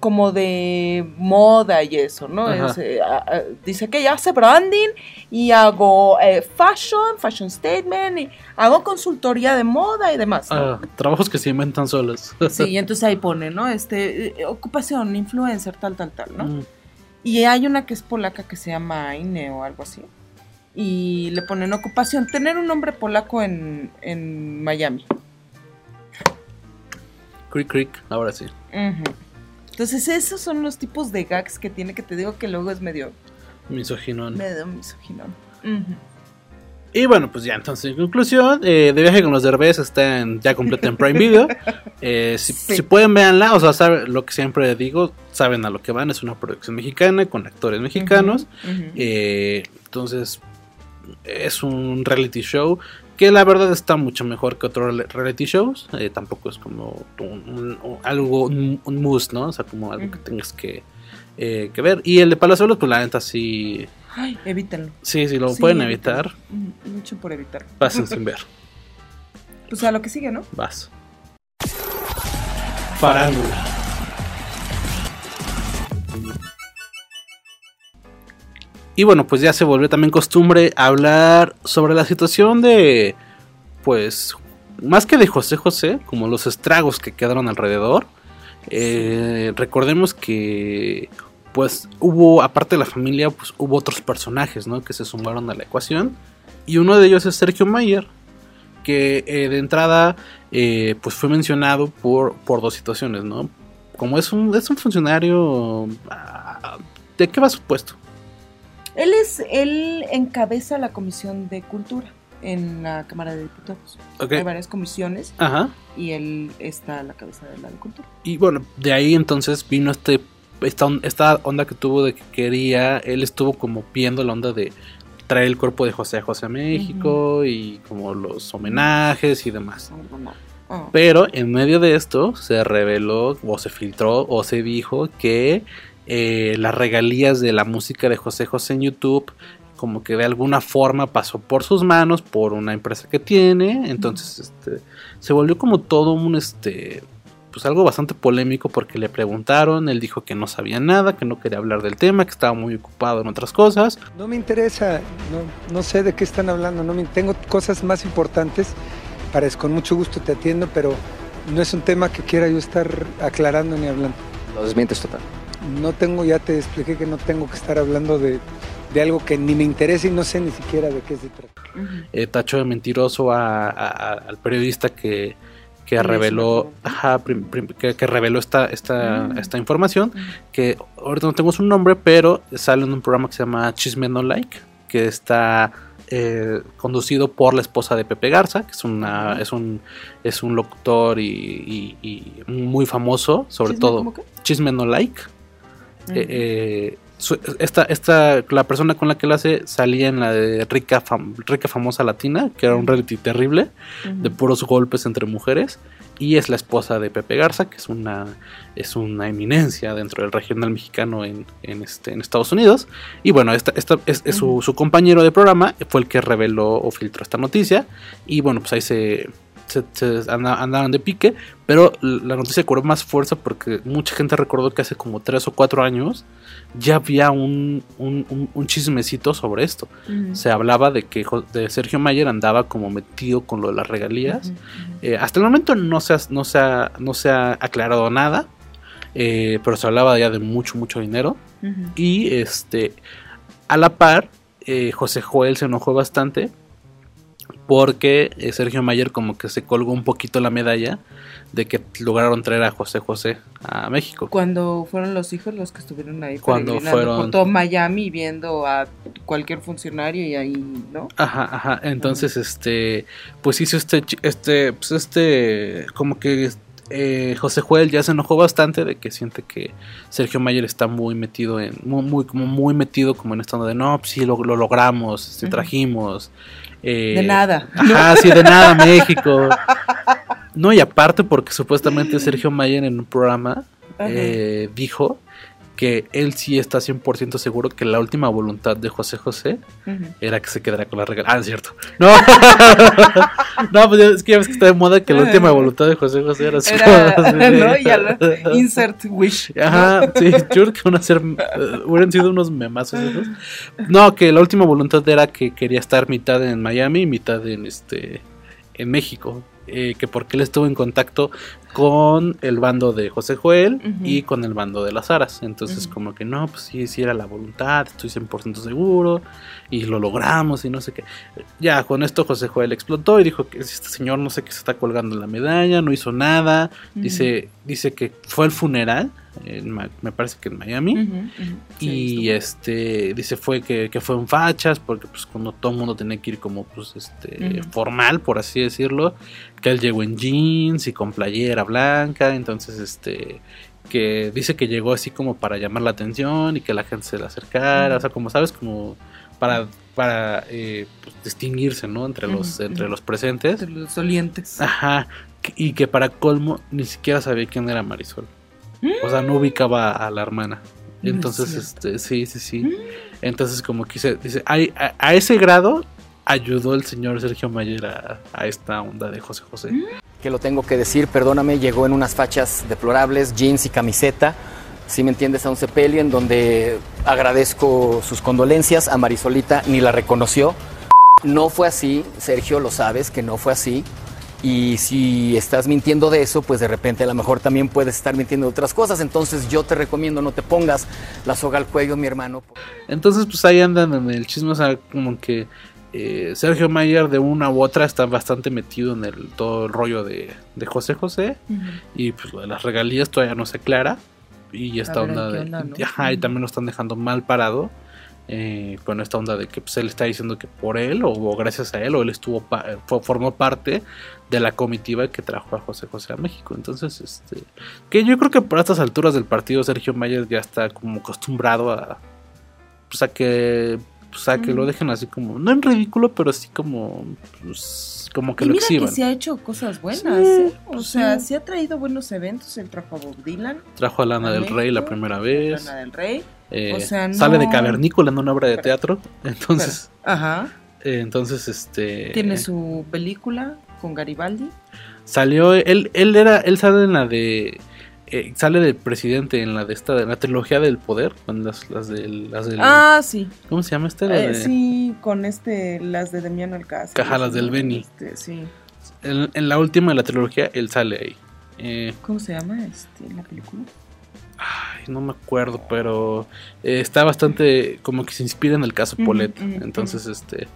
como de moda y eso, ¿no? Es, eh, a- dice que ella hace branding y hago eh, fashion, fashion statement, y hago consultoría de moda y demás. ¿no? ah, trabajos que se inventan solos. Sí, y entonces ahí pone, ¿no? Este, eh, ocupación, influencer, tal, tal, tal, ¿no? Mm. Y hay una que es polaca que se llama Aine o algo así. Y le ponen ocupación, tener un nombre polaco en, en Miami. Creek Creek, ahora sí. Entonces esos son los tipos de gags que tiene que te digo que luego es medio, Misoginón. medio misoginón. Y bueno, pues ya entonces en conclusión, eh, De Viaje con los Derbez está en- ya completa en Prime Video. Eh, si, Sí. si pueden, véanla. O sea, sabe, lo que siempre digo, saben a lo que van. Es una producción mexicana con actores mexicanos. Eh, entonces, es un reality show que la verdad está mucho mejor que otros re- reality shows. Eh, tampoco es como un, un- un- algo, un, un must, ¿no? O sea, como algo que tengas que, eh, que ver. Y el de Palazuelos, pues la neta sí, Ay, evítenlo. sí, sí lo Sí, pueden evitar. Ujú, Mucho por evitarlo. Pasen sin ver. Pues a lo que sigue, ¿no? Vas. Farándula. Y bueno, pues ya se volvió también costumbre hablar sobre la situación de, pues, más que de José José, como los estragos que quedaron alrededor. Eh, recordemos que, pues, hubo, aparte de la familia, pues hubo otros personajes, ¿no? Que se sumaron a la ecuación. Y uno de ellos es Sergio Mayer, que eh, de entrada eh, pues fue mencionado por, por dos situaciones, ¿no? Como es un, es un funcionario... ah, ¿De qué va su puesto? Él es, él encabeza la comisión de cultura en la Cámara de Diputados. Ok. Hay varias comisiones Ajá. y él está a la cabeza de la de cultura. Y bueno, de ahí entonces vino este, esta, on- esta onda que tuvo de que quería, él estuvo como viendo la onda de traer el cuerpo de José José a México y como los homenajes y demás. Ah. Pero en medio de esto se reveló o se filtró o se dijo que eh, las regalías de la música de José José en YouTube como que de alguna forma pasó por sus manos por una empresa que tiene entonces este se volvió como todo un este pues algo bastante polémico porque le preguntaron él dijo que no sabía nada que no quería hablar del tema que estaba muy ocupado en otras cosas No me interesa, no, no sé de qué están hablando, no me, tengo cosas más importantes, para eso con mucho gusto te atiendo, pero no es un tema que quiera yo estar aclarando ni hablando. Lo desmientes total. No tengo, ya te expliqué que no tengo que estar hablando de, de algo que ni me interesa y no sé ni siquiera de qué se trata. Eh, tachó de mentiroso a- a- a- al periodista que, que reveló una pregunta. ajá, prim- prim- que, que reveló esta, esta, Mm. esta información Ujú. que ahorita no tengo su nombre pero sale en un programa que se llama Chisme No Like que está eh, conducido por la esposa de Pepe Garza que es una es un es un locutor y, y- y muy famoso sobre ¿Chisme todo? Chisme No Like Eh, eh, su- esta, esta, la persona con la que la hace salía en la de Rica, Fam- Rica Famosa Latina, que era un reality terrible, de Ujú. puros golpes entre mujeres, y es la esposa de Pepe Garza, que es una, es una eminencia dentro del regional mexicano en, en, este, en Estados Unidos. Y bueno, esta, esta es, es su, su compañero de programa, fue el que reveló o filtró esta noticia, y bueno, pues ahí se... se- se anda- andaban de pique, pero la noticia cobró más fuerza porque mucha gente recordó que hace como 3 o 4 años ya había un, un- un- un chismecito sobre esto. Se hablaba de que de Sergio Mayer andaba como metido con lo de las regalías. Eh, hasta el momento no se ha, no se ha, no se ha aclarado nada, eh, pero se hablaba ya de mucho, mucho dinero. Y este, a la par, eh, José Joel se enojó bastante porque eh, Sergio Mayer como que se colgó un poquito la medalla de que lograron traer a José José a México. Cuando fueron los hijos los que estuvieron ahí Cuando fueron- por todo Miami viendo a cualquier funcionario y ahí, ¿no? Ajá, ajá. Entonces, este, pues hizo este, este, pues este, como que eh, José Joel ya se enojó bastante de que siente que Sergio Mayer está muy metido en, muy, muy, como muy metido como en esta onda de no, pues sí, lo, lo logramos, este, trajimos. eh, De nada. Ajá, sí, de nada, México. No, y aparte porque supuestamente Sergio Mayer en un programa eh, dijo que él sí está 100% seguro que la última voluntad de José José era que se quedara con la regla. Ah, es cierto. No, no pues es que ya ves que está de moda que la última voluntad de José José era así Era, como ¿no? Ya lo- insert wish. Ajá, sí, yo creo que van a ser, eh, hubieran sido unos memazos esos. No, que la última voluntad era que quería estar mitad en Miami y mitad en este en México. Eh, que porque él estuvo en contacto con el bando de José Joel y con el bando de las Aras. Entonces, como que no, pues sí, sí era la voluntad, estoy 100% seguro y lo logramos y no sé qué. Ya con esto José Joel explotó y dijo que este señor no sé qué se está colgando en la medalla, no hizo nada. Dice, dice que fue el funeral, en me parece que en Miami. Sí, Y este dice fue que, que fue en fachas, porque pues cuando todo el mundo tenía que ir como pues este formal, por así decirlo, que él llegó en jeans y con playera blanca, entonces este que dice que llegó así como para llamar la atención y que la gente se le acercara, o sea, como sabes, como para para eh, pues, distinguirse, ¿no? Entre los entre los presentes. De los dolientes. Ajá, y que para colmo ni siquiera sabía quién era Marisol. O sea, no ubicaba a la hermana. No es Entonces, este, sí, sí, sí. Entonces, como quise, dice, "Ay, a, a ese grado ayudó el señor Sergio Mayer a, a esta onda de José José. que lo tengo que decir, perdóname, llegó en unas fachas deplorables, jeans y camiseta. Si me entiendes, a un sepelio en donde agradezco sus condolencias. A Marisolita ni la reconoció. No fue así, Sergio, lo sabes que no fue así. Y si estás mintiendo de eso, pues de repente a lo mejor también puedes estar mintiendo de otras cosas. Entonces yo te recomiendo no te pongas la soga al cuello, mi hermano. Entonces, pues ahí andan en el chisme, o sea, como que eh, Sergio Mayer de una u otra está bastante metido en el todo el rollo de, de José José. Y pues lo de las regalías todavía no se aclara. Y esta onda ¿qué de. onda, no? y, ajá, y también lo están dejando mal parado. Eh, con esta onda de que pues, él está diciendo que por él o, o gracias a él o él estuvo pa- fue- formó parte de la comitiva que trajo a José José a México entonces este que yo creo que por estas alturas del partido Sergio Mayer ya está como acostumbrado a pues a que pues, a que lo dejen así como no en ridículo pero sí como pues, como que y lo mira exhiban que sí ha hecho cosas buenas, Sí, ¿eh? O pues sea, sí. sí ha traído buenos eventos. El trajo a Bob Dylan, trajo a Lana a del Rey la primera vez Lana del Rey. Eh, o sea, no- sale de cavernícola en una obra de teatro entonces Ajá. eh, entonces este Tiene su película con Garibaldi. Salió, él, él era, él sale en la de, eh, sale del presidente en la de esta, en la trilogía del poder, con las, las del, las del, Ah, sí. ¿cómo se llama esta? La Eh, de- sí, con este, las de Demiano Alcázar. Ajá, las del. Beni. Este, sí. en, en la última de la trilogía, él sale ahí. ¿Cómo se llama este, la película? Ay, no me acuerdo, pero eh, está bastante, como que se inspira en el caso Polet. Entonces, este,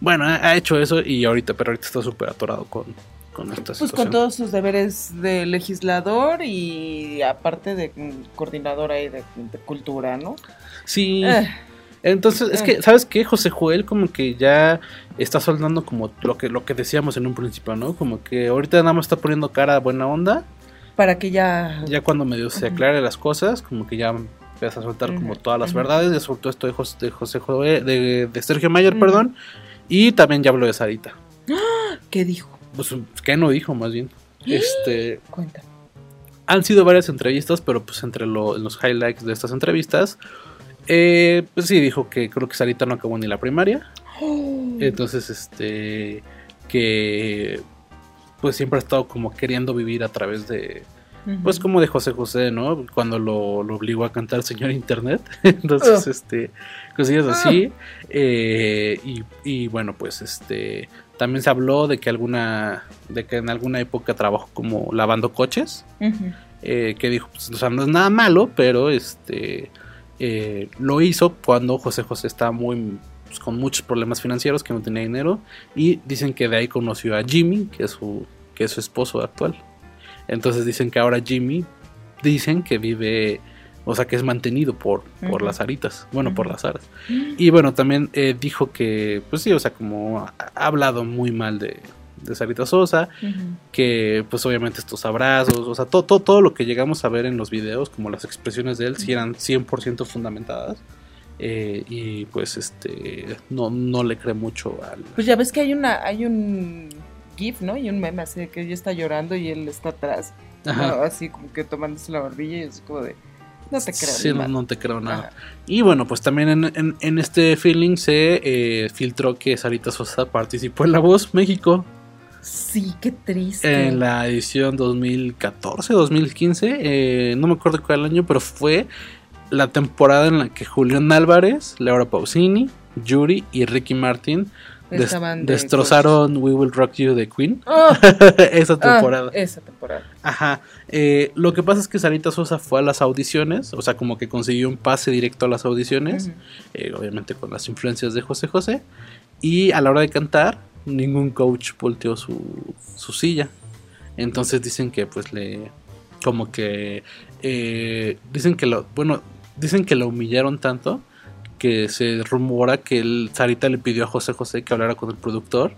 bueno, ha, ha hecho eso y ahorita, pero ahorita está súper atorado con, con esta Pues con todos sus deberes de legislador y aparte de mm, coordinador ahí de, de cultura, ¿no? Sí. Eh, Entonces, es que, ¿sabes qué? José Joel como que ya está soldando como lo que, lo que decíamos en un principio, ¿no? Como que ahorita nada más está poniendo cara a buena onda. Para que ya... Ya cuando medio se aclare las cosas, como que ya empieza a soltar como todas las verdades. Ya soltó esto de José, de José Joel, de, de Sergio Mayer, perdón. Y también ya habló de Sarita. ¿Qué dijo? Pues, ¿qué no dijo más bien? Este, Cuenta. han sido varias entrevistas, pero pues entre lo- los highlights de estas entrevistas, eh, pues sí dijo que creo que Sarita no acabó ni la primaria. Entonces, este, que pues siempre ha estado como queriendo vivir a través de, pues como de José José, ¿no? Cuando lo, lo obligó a cantar Señor Internet. Entonces, Ah. este, cosillas así. Eh, y, y bueno, pues este, también se habló de que alguna, de que en alguna época trabajó como lavando coches. Eh, que dijo, pues, o sea, no es nada malo, pero este, eh, lo hizo cuando José José estaba muy pues, con muchos problemas financieros, que no tenía dinero, y dicen que de ahí conoció a Jimmy, que es su, que es su esposo actual. Entonces dicen que ahora Jimmy, dicen que vive, o sea, que es mantenido por, por las aritas, bueno, por las aras. Y bueno, también eh, dijo que, pues sí, o sea, como ha ha hablado muy mal de, de Sarita Sosa, que pues obviamente estos abrazos, o sea, todo, todo, todo lo que llegamos a ver en los videos, como las expresiones de él, sí eran 100% fundamentadas. Eh, y pues este no, no le cree mucho al Pues ya ves que hay una, hay un GIF, ¿no? Y un meme así de que ella está llorando y él está atrás. Así como que tomándose la barbilla y es como de. No te creo. Sí, no, madre". no te creo nada. Ajá. Y bueno, pues también en, en- en este feeling se eh, filtró que Sarita Sosa participó en La Voz México Sí, qué triste. en la edición 2014, 2015, eh, no me acuerdo cuál año, pero fue la temporada en la que Julián Álvarez, Laura Pausini, Yuri y Ricky Martin des- Estaban de destrozaron We Will Rock You de Queen Ah, esa ah, temporada. esa temporada. Ajá. Eh, lo que pasa es que Sarita Sosa fue a las audiciones, o sea, como que consiguió un pase directo a las audiciones, eh, obviamente con las influencias de José José, y a la hora de cantar, ningún coach volteó su, su silla. Entonces dicen que pues le... como que... eh, dicen que lo... bueno, dicen que lo humillaron tanto que se rumora que el, Sarita le pidió a José José que hablara con el productor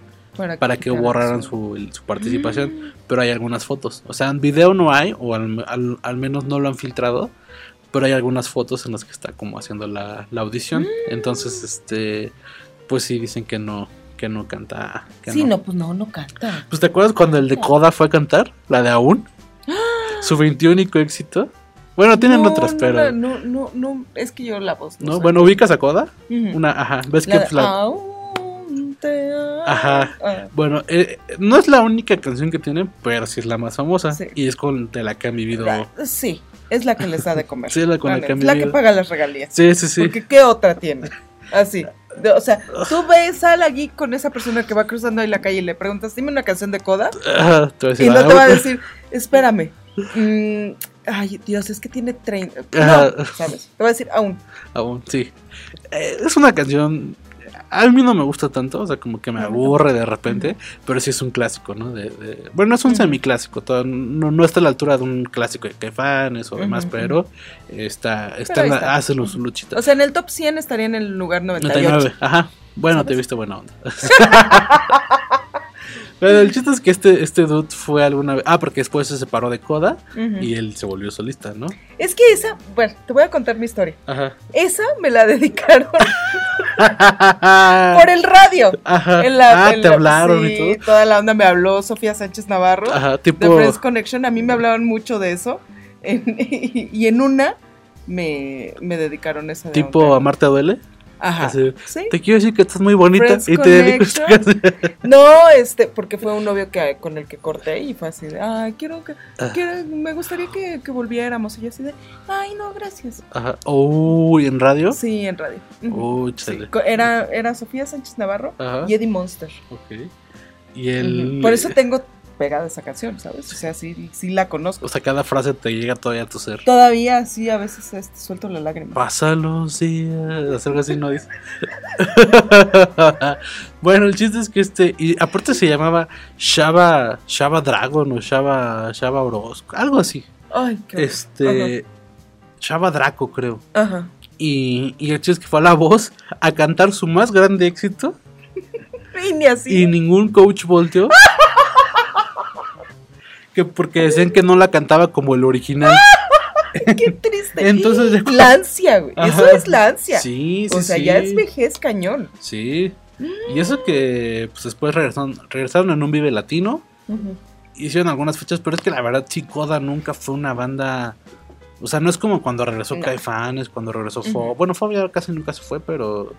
para que borraran su, participación, pero hay algunas fotos. O sea, en video no hay, o al, al- al menos no lo han filtrado, pero hay algunas fotos en las que está como haciendo la, la audición. Entonces, este, pues sí dicen que no, que no canta. Que Sí, no. pues no, no canta. Pues te acuerdas cuando el de Coda fue a cantar, la de Aún, su 21 éxito. Bueno, tienen No, otras, no, pero No, no, no, es que yo la voz. no. Bueno, ubicas a Coda, una, ajá, ves La que de, pues, la- "Aún te amo". Ajá. Ah, Bueno, eh, no es la única canción que tienen, pero sí es la más famosa. Sí. Y es con de la que han vivido. ah, sí, es la que les da de comer. Sí, es la con la neta, que han es la que vivido. paga las regalías. Sí, sí, sí. Porque ¿qué otra tiene? Así. de- o sea, tú ves a la geek con esa persona que va cruzando ahí la calle y le preguntas, dime una canción de Coda. Ajá, te voy a decir, Y no ah, te va a decir, espérame. mm, ay, Dios, es que tiene 30. Ajá. No, ¿sabes? Te va a decir aún. Aún, sí. Eh, es una canción. A mí no me gusta tanto, o sea, como que me aburre de repente, pero sí es un clásico, ¿no? De, de- bueno, es un semiclásico, todo- no, no está a la altura de un clásico de Caifanes o demás, pero está, está Pero está. hace su luchita. O sea, en el top 100 estaría en el lugar 98. 99, ajá. Bueno, ¿Sabes? te viste buena onda. Pero el chiste es que este, este dude fue alguna vez. Ah, porque después se separó de Coda y él se volvió solista, ¿no? Es que esa, bueno, te voy a contar mi historia. Ajá. Esa me la dedicaron por el radio. Ajá. En la- ah, en te la- hablaron sí, y todo. Toda la onda me habló Sofía Sánchez Navarro Ajá, de tipo. Friends Connection. A mí me hablaban mucho de eso. En- y, en una me, me dedicaron esa de Tipo Amarte duele. Ajá. Así, Sí. Te quiero decir que estás muy bonita Friends y te dedico esta canción. No, este, porque fue un novio que con el que corté y fue así de, ay, quiero que, Ah. quiero- me gustaría que, que volviéramos. Y yo así de, ay, no, gracias. Ajá. Uy, ¿en radio? Sí, en radio. Uy, chale. era, era Sofía Sánchez Navarro Ajá. y Eddie Monster. Ok. Y. Ujú. Por eso tengo pegada esa canción, ¿sabes? O sea, sí, sí la conozco. O sea, cada frase te llega todavía a tu ser. Todavía sí, a veces este, suelto la lágrima. Pasa los días. Algo así no dice. bueno, el chiste es que este. Y aparte se llamaba Shaba. Shaba Dragon o Shaba. Shaba Orozco. Algo así. Ay, qué Este. Shaba Draco, creo. Ajá. Y, y el chiste es que fue a la voz a cantar su más grande éxito. Y ni así. Y ningún coach volteó. Que porque decían que no la cantaba como el original. Qué triste. Entonces, la ansia, güey. Eso es la ansia. Sí, sí, O sea, sí. ya es vejez cañón. Sí. Y eso que pues después regresaron, regresaron en un Vive Latino. Hicieron algunas fechas, pero es que la verdad Chicoda nunca fue una banda. O sea, no es como cuando regresó No. Caifanes, cuando regresó Fo. Ujú. Bueno, Fo ya casi nunca se fue, pero.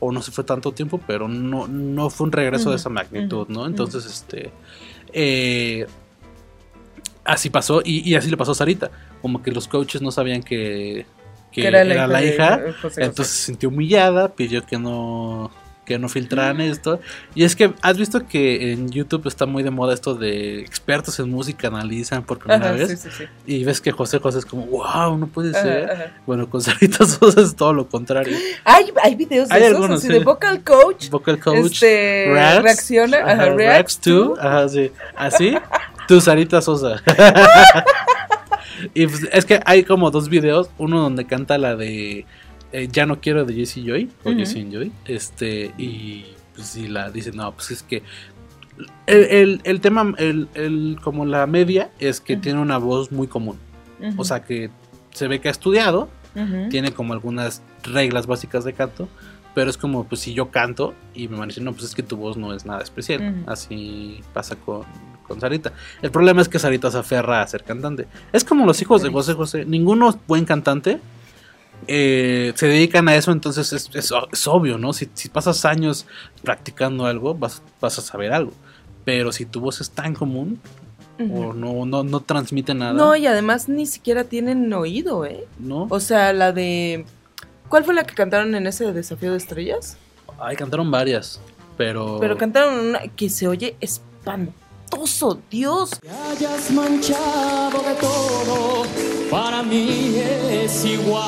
O no se fue tanto tiempo, pero no, no fue un regreso de esa magnitud, ¿no? Entonces, este. eh, así pasó, y, y así le pasó a Sarita. Como que los coaches no sabían que, que era, la hija. José. Entonces se sintió humillada, pidió que no que no filtraran esto. Y es que has visto que en YouTube está muy de moda esto de expertos en música analizan por primera Ajá, vez. sí, sí, sí. Y ves que José José es como, wow, no puede Ajá, ser. ajá. Bueno, con Sarita Sosa es todo lo contrario. Hay, hay videos de Hay esos, algunos, así sí. de vocal coach. Vocal coach, Este, Rax, reacciona, ajá, reacts Rax to. to, ajá, sí. Así, tu Sarita Sosa. y pues, es que hay como dos videos, uno donde canta la de eh, Ya no quiero de Jessie Joy, o Ujú. Jessie and Joy, este, y pues sí la dice, no, pues es que El, el- el tema, el, el- como la media, es que tiene una voz muy común. O sea que se ve que ha estudiado, tiene como algunas reglas básicas de canto, pero es como, pues si yo canto y me van a decir, no, pues es que tu voz no es nada especial. Así pasa con, con Sarita. El problema es que Sarita se aferra a ser cantante. Es como los hijos de José José. Ninguno es buen cantante. eh, se dedican a eso, entonces es, es- es obvio, ¿no? Si, si pasas años practicando algo, vas, vas a saber algo. Pero si tu voz es tan común o no, no, no transmite nada, No, y además ni siquiera tienen oído, ¿eh? ¿no? O sea, la de... ¿Cuál fue la que cantaron en ese desafío de estrellas? Ay, cantaron varias, pero... Pero cantaron una que se oye espantoso, Dios. hayas manchado de todo, para mí es igual.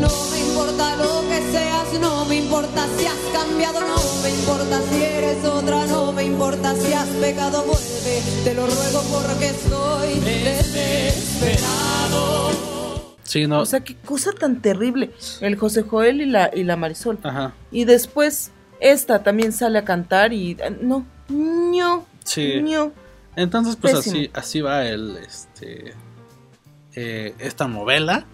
No me importa lo que seas, no me importa si has cambiado, no me importa si eres otra, no me importa si has pecado, vuelve, te lo ruego porque estoy desesperado. Sí, no. O sea, qué cosa tan terrible. El José Joel y la, y la Marisol. Ajá. Y después esta también sale a cantar y... eh, No, no, Sí. Entonces, pues Pésimo. así, así va el, este, eh, esta novela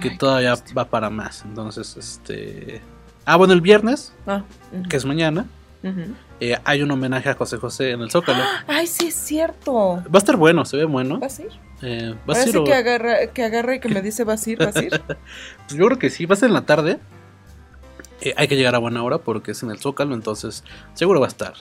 que todavía va para más. Entonces, este, ah, bueno, el viernes, Ah, que es mañana, eh, hay un homenaje a José José en el Zócalo. Ay, sí es cierto. Va a estar bueno, se ve bueno. ¿Vas a ir? Eh, ¿Vas a Ahora ir sí o- que agarra, que agarra y que me dice vas a ir, vas a ir. Pues yo creo que sí, va a ser en la tarde. Eh, hay que llegar a buena hora porque es en el Zócalo, entonces seguro va a estar.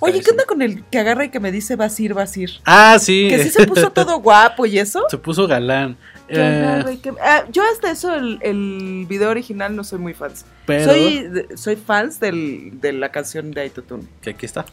Oye, ¿qué onda con el que agarra y que me dice vas a ir, vas a ir? Ah, sí. Que sí se puso todo guapo y eso. Se puso galán. Que Eh, agarra y que- ah, yo hasta eso, el, el video original no soy muy fans. Pero- Soy, de- soy fans del, de la canción de Aitotune. que aquí está.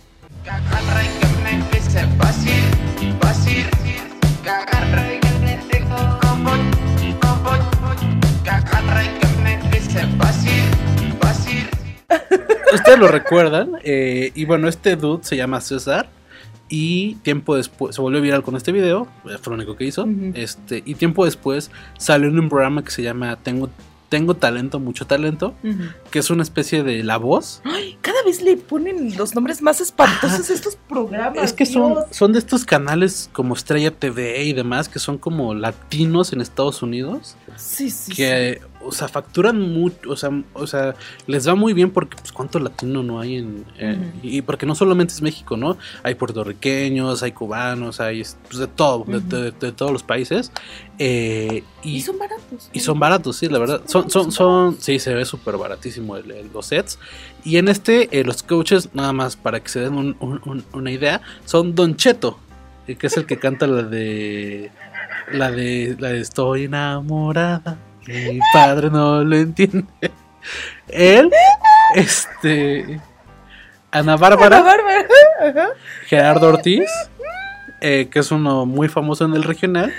Ustedes lo recuerdan. eh, y bueno, este dude se llama César. Y tiempo después se volvió viral con este video. Fue lo único que hizo. Este, y tiempo después salió en un programa que se llama Tengo, Tengo Talento, Mucho Talento. Que es una especie de La Voz. Ay, cada vez le ponen los nombres más espantosos a estos programas. Es que son, Dios. son de estos canales como Estrella TV y demás que son como latinos en Estados Unidos. Sí, sí. que, o sea, facturan mucho, o sea, o sea, les va muy bien porque, pues, cuánto latino no hay en, eh, y porque no solamente es México, ¿no? Hay puertorriqueños, hay cubanos, hay pues, de todo, de, de- de todos los países, eh, Y, y, son baratos. y son baratos, sí, la verdad, son, son, son, sí, se ve súper baratísimo el- el- los sets, y en este, eh, los coaches, nada más para que se den un- un- un- una idea, son Don Cheto, eh, que es el que canta la de, la de, la de Estoy enamorada. Mi padre no lo entiende. Él, este. Ana Bárbara, Ana Bárbara. Ajá. Gerardo Ortiz, eh, que es uno muy famoso en el regional.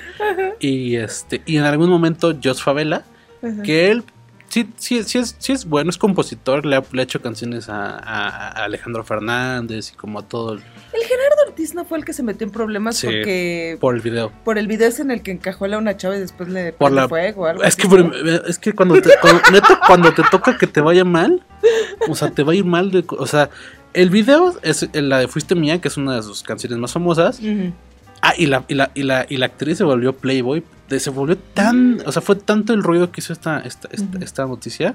Y este. Y en algún momento Jos Favela, Ajá. que él sí, sí, sí, es, sí es bueno, es compositor, le ha, le ha hecho canciones a, a- a Alejandro Fernández y como a todo el- Gerardo Ortiz no fue el que se metió en problemas Sí, porque por el video. por el video es en el que encajó a una chava y después le Por la, fuego o algo es que, por- es que cuando te, cuando, neta, cuando te toca que te vaya mal, o sea, te va a ir mal. De, o sea, el video es la de Fuiste Mía, que es una de sus canciones más famosas. Ah, y la, y la, y la, y la actriz se volvió Playboy. Se volvió tan. O sea, fue tanto el ruido que hizo esta, esta, esta, esta noticia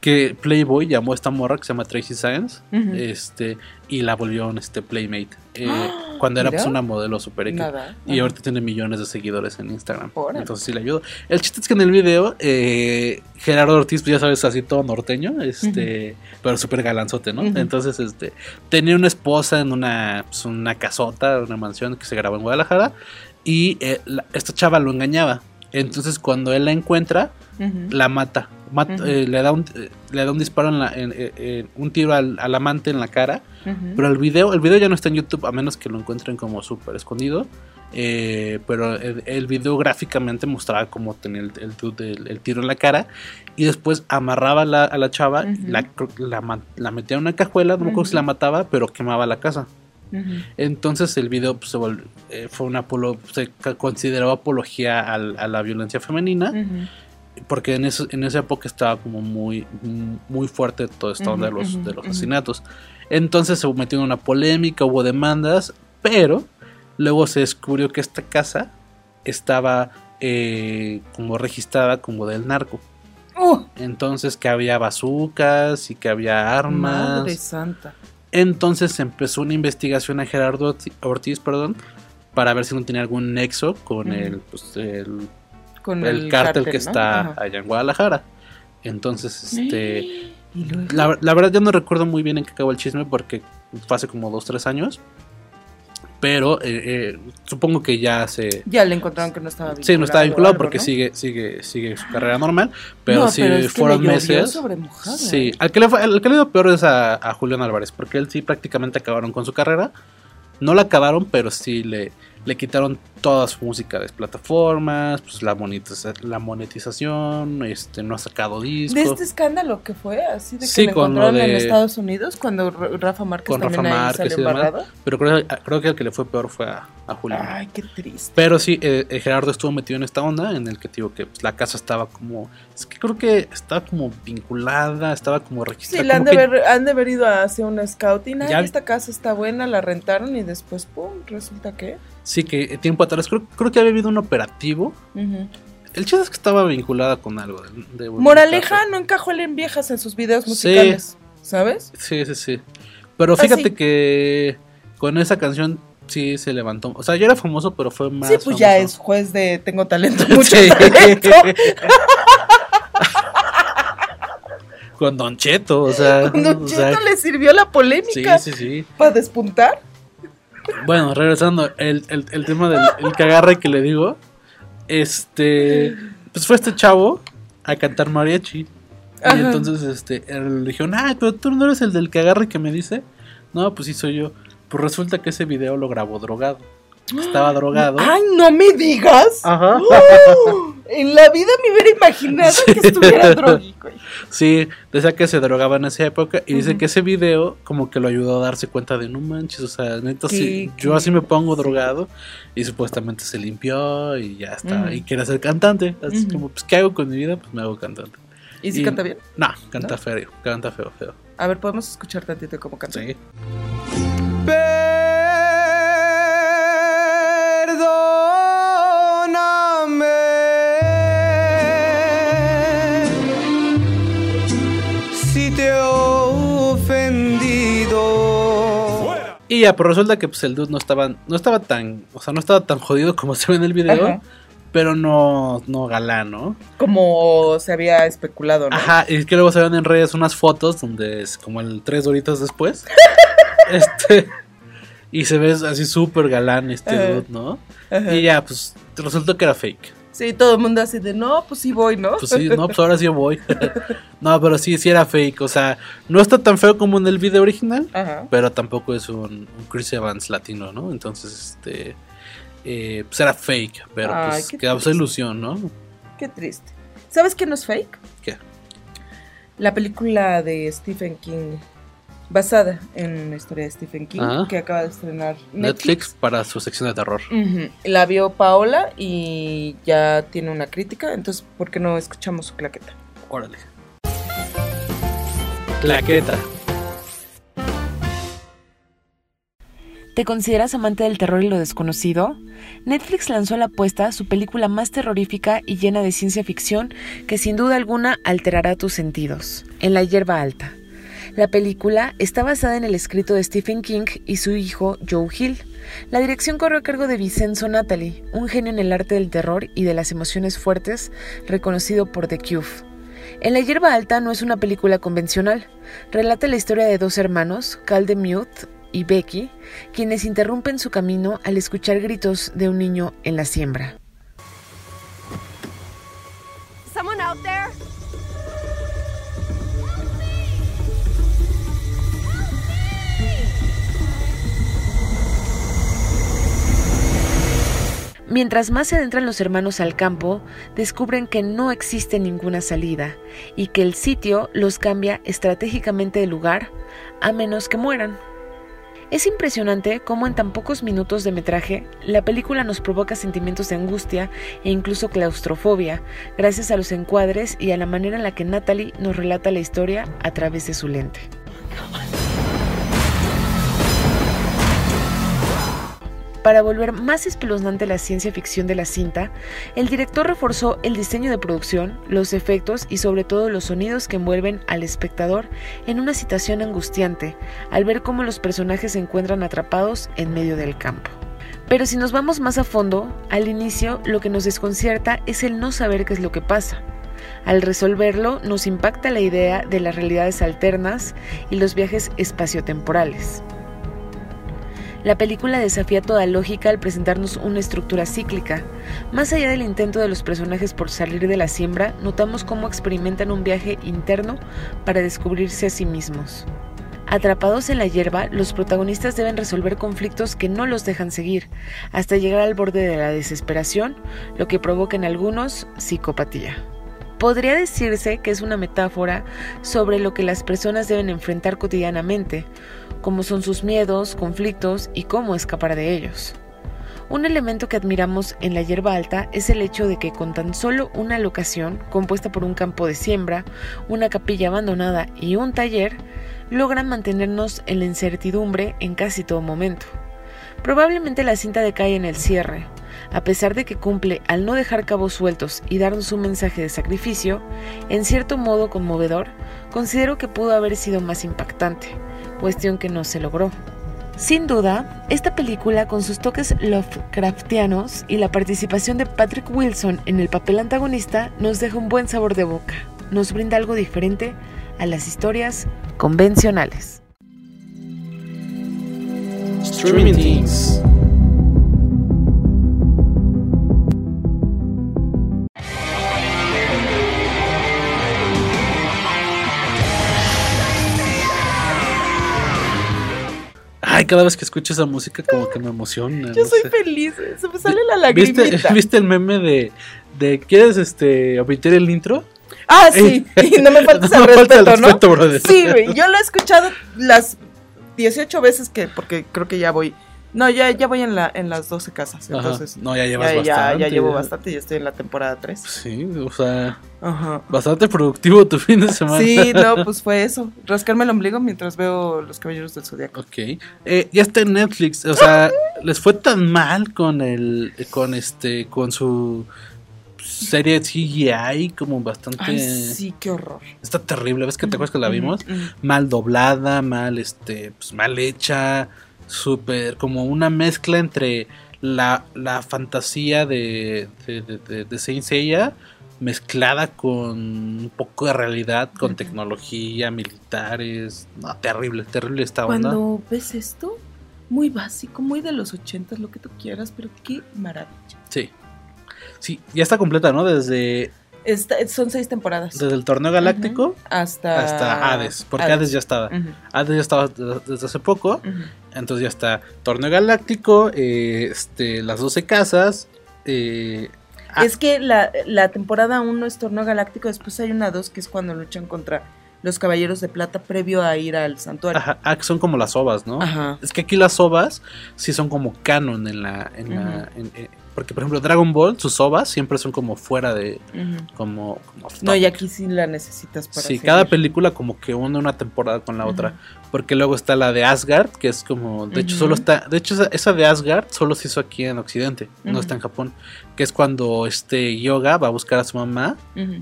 que Playboy llamó a esta morra que se llama Tracy Science este, y la volvió este Playmate. eh, cuando era pues, una modelo super X. Nada. Y ahorita tiene millones de seguidores en Instagram. Órale. Entonces sí le ayudo. El chiste es que en el video, eh, Gerardo Ortiz, pues ya sabes, así todo norteño, este, pero súper galanzote, ¿no? Entonces, este, tenía una esposa en una, pues, una casota, una mansión que se grabó en Guadalajara, y eh, la- esta chava lo engañaba. Entonces, cuando él la encuentra, la mata. Eh, le, da un, eh, le da un disparo, en la, en- eh, un tiro al, al amante en la cara. Pero el video, el video ya no está en YouTube, a menos que lo encuentren como súper escondido. Eh, pero el, el video gráficamente mostraba cómo tenía el, el el- tiro en la cara. Y después amarraba la- a la chava, la, la la metía en una cajuela, no me acuerdo si la mataba, pero quemaba la casa. Entonces el video pues, se eh, fue una apolo- se consideró apología a la violencia femenina. Porque en, eso- en esa época estaba como muy, muy fuerte toda esta onda de los, de los asesinatos. Entonces se metió en una polémica, hubo demandas, pero luego se descubrió que esta casa estaba eh, como registrada como del narco. ¡Uh! Entonces que había bazucas y que había armas. Madre santa. Entonces empezó una investigación a Gerardo Orti- Ortiz, perdón, para ver si no tenía algún nexo con el, pues, el, Con el el, cártel, cártel, que ¿no? está Ajá. allá en Guadalajara. Entonces, este, la verdad yo no recuerdo muy bien en qué acabó el chisme porque fue hace como dos, tres años. Pero eh, eh, supongo que ya se... Ya le encontraron que no estaba vinculado. Sí, no estaba vinculado algo, porque ¿no? sigue, sigue, sigue su carrera normal. Pero No, sí pero es que fueron le meses. sobre sí, al que, le fue, al que le dio peor es a, a Julián Álvarez, porque él sí prácticamente acabaron con su carrera. No la acabaron, pero sí le, le quitaron toda su música de plataformas, pues la, monetiza- la monetización, este, no ha sacado discos. De este escándalo que fue, así de que Sí, le encontraron en Estados Unidos cuando Rafa Márquez con Rafa también ahí Márquez salió embarrado. Pero creo, creo que el que le fue peor fue a, a Julián. Ay, qué triste. Pero sí, eh, eh, Gerardo estuvo metido en esta onda en el que digo que pues, la casa estaba como. Es que creo que estaba como vinculada, estaba como Sí, registrada. le han como de, haber, han de haber ido a hacer un scouting. Ya- esta casa está buena, la rentaron y después, pum, resulta que. Sí, que tiempo atrás creo, creo que había habido un operativo. El chiste es que estaba vinculada con algo. de- Moraleja no encajó en viejas en sus videos musicales, ¿sabes? Sí, sí, sí. Pero Ah, fíjate sí. que con esa canción sí se levantó. O sea, ya era famoso, pero fue más. Sí, pues ya es juez de tengo talento, mucho Sí. talento. con Don Cheto, o sea. Don o sea, Cheto le sirvió la polémica Sí, sí, sí. para despuntar. Bueno, regresando, el, el, el tema del el que agarra que le digo, este, pues fue este chavo a cantar mariachi. Ajá. Y entonces, este, él le dijeron, ah, pero tú no eres el del que agarra que me dice. No, pues sí soy yo. Pues resulta que ese video lo grabó drogado. Estaba drogado. Ay, no me digas. Ajá. ¡Oh! En la vida me hubiera imaginado que estuviera drogico. Sí, decía que se drogaba en esa época y dice que ese video como que lo ayudó a darse cuenta de no manches, o sea, neta, sí, ¿Qué- yo así me pongo drogado y supuestamente se limpió y ya está, y quiere ser cantante, así como, pues, ¿qué hago con mi vida? Pues me hago cantante. ¿Y si canta bien? No, canta ¿No? feo, canta feo, feo. A ver, podemos escuchar tantito cómo canta. Sí. si te he ofendido. Y ya, pero resulta que pues el dude no estaba, no estaba tan, o sea, no estaba tan jodido como se ve en el video, Ajá. pero no, no galán, ¿no? Como se había especulado, ¿no? Ajá, y es que luego se ven en redes unas fotos donde es como el tres horitas después. este. Y se ve así súper galán este Ajá. dude, ¿no? Ajá. Y ya, pues resultó que era fake. Sí, todo el mundo así de, no, pues sí voy, ¿no? Pues sí, no, pues ahora sí voy. no, pero sí, sí era fake. O sea, no está tan feo como en el video original, Ajá. pero tampoco es un, un Chris Evans latino, ¿no? Entonces, este. eh, pues era fake, pero Ay, pues causa triste. ilusión, ¿no? Qué triste. ¿Sabes qué no es fake? ¿Qué? La película de Stephen King, basada en la historia de Stephen King, Ajá. que acaba de estrenar Netflix. Netflix para su sección de terror. La vio Paola y ya tiene una crítica, entonces, ¿por qué no escuchamos su claqueta? Órale. Claqueta. ¿Te consideras amante del terror y lo desconocido? Netflix lanzó a la apuesta su película más terrorífica y llena de ciencia ficción que sin duda alguna alterará tus sentidos, En la hierba alta. La película está basada en el escrito de Stephen King y su hijo Joe Hill. La dirección corrió a cargo de Vincenzo Natali, un genio en el arte del terror y de las emociones fuertes, reconocido por The Cube. En la hierba alta no es una película convencional. Relata la historia de dos hermanos, Cal Mute y Becky, quienes interrumpen su camino al escuchar gritos de un niño en la siembra. Someone out there? Mientras más se adentran los hermanos al campo, descubren que no existe ninguna salida y que el sitio los cambia estratégicamente de lugar a menos que mueran. Es impresionante cómo en tan pocos minutos de metraje la película nos provoca sentimientos de angustia e incluso claustrofobia, gracias a los encuadres y a la manera en la que Natalie nos relata la historia a través de su lente. Para volver más espeluznante la ciencia ficción de la cinta, el director reforzó el diseño de producción, los efectos y sobre todo los sonidos que envuelven al espectador en una situación angustiante al ver cómo los personajes se encuentran atrapados en medio del campo. Pero si nos vamos más a fondo, al inicio lo que nos desconcierta es el no saber qué es lo que pasa. Al resolverlo nos impacta la idea de las realidades alternas y los viajes espaciotemporales. La película desafía toda lógica al presentarnos una estructura cíclica. Más allá del intento de los personajes por salir de la siembra, notamos cómo experimentan un viaje interno para descubrirse a sí mismos. Atrapados en la hierba, los protagonistas deben resolver conflictos que no los dejan seguir, hasta llegar al borde de la desesperación, lo que provoca en algunos psicopatía. Podría decirse que es una metáfora sobre lo que las personas deben enfrentar cotidianamente, cómo son sus miedos, conflictos y cómo escapar de ellos. Un elemento que admiramos en la hierba alta es el hecho de que con tan solo una locación, compuesta por un campo de siembra, una capilla abandonada y un taller, logran mantenernos en la incertidumbre en casi todo momento. Probablemente la cinta decae en el cierre, a pesar de que cumple al no dejar cabos sueltos y darnos un mensaje de sacrificio, en cierto modo conmovedor, considero que pudo haber sido más impactante, cuestión que no se logró. Sin duda, esta película con sus toques Lovecraftianos y la participación de Patrick Wilson en el papel antagonista nos deja un buen sabor de boca, nos brinda algo diferente a las historias convencionales. Streaming Ay, cada vez que escucho esa música como que me emociona. Yo no soy sé. feliz, se me sale la lagrimita. ¿Viste, ¿Viste el meme de, de ¿quieres este omitir el intro? Ah, sí, y no me falta No el respeto, ¿no? Sí, güey, yo lo he escuchado las 18 veces que, porque creo que ya voy, no, ya, ya voy en, la, en las 12 casas, Ajá. entonces. No, ya llevas ya, bastante, Ya, llevo ya. bastante, ya estoy en la temporada 3. Sí, o sea, Ajá. bastante productivo tu fin de semana. Sí, no, pues fue eso, rascarme el ombligo mientras veo Los Caballeros del Zodiaco. Ok. Eh, ya está en Netflix. O sea, les fue tan mal con el. con este. con su serie CGI como bastante. Ay, sí, qué horror. Está terrible. ¿Ves que te acuerdas que la vimos? Mal doblada, mal este. Pues mal hecha. Súper. como una mezcla entre la, la fantasía de. de, de, Saint Seiya mezclada con un poco de realidad, con tecnología, militares. No, terrible, terrible esta onda. Cuando ves esto, muy básico, muy de los 80, lo que tú quieras, pero qué maravilla. Sí. Sí, ya está completa, ¿no? Desde, Son seis temporadas. desde el torneo galáctico hasta, hasta Hades. Porque Hades, ya estaba. Hades ya estaba de- desde hace poco. Entonces ya está Torneo Galáctico, eh, este, las 12 casas. eh, Es que la, la temporada 1 es Torneo Galáctico, después hay una 2 que es cuando luchan contra los Caballeros de Plata previo a ir al santuario. ajá, ah, que son como las ovas, ¿no? Ajá. Es que aquí las ovas sí son como canon en la. En la en- porque, por ejemplo, Dragon Ball, sus ovas siempre son como fuera de. Como. como No, y aquí sí la necesitas para Sí, seguir. cada película como que une una temporada con la otra. Porque luego está la de Asgard, que es como. De hecho, solo está. De hecho, esa, esa de Asgard solo se hizo aquí en Occidente, no está en Japón. Que es cuando este Yoga va a buscar a su mamá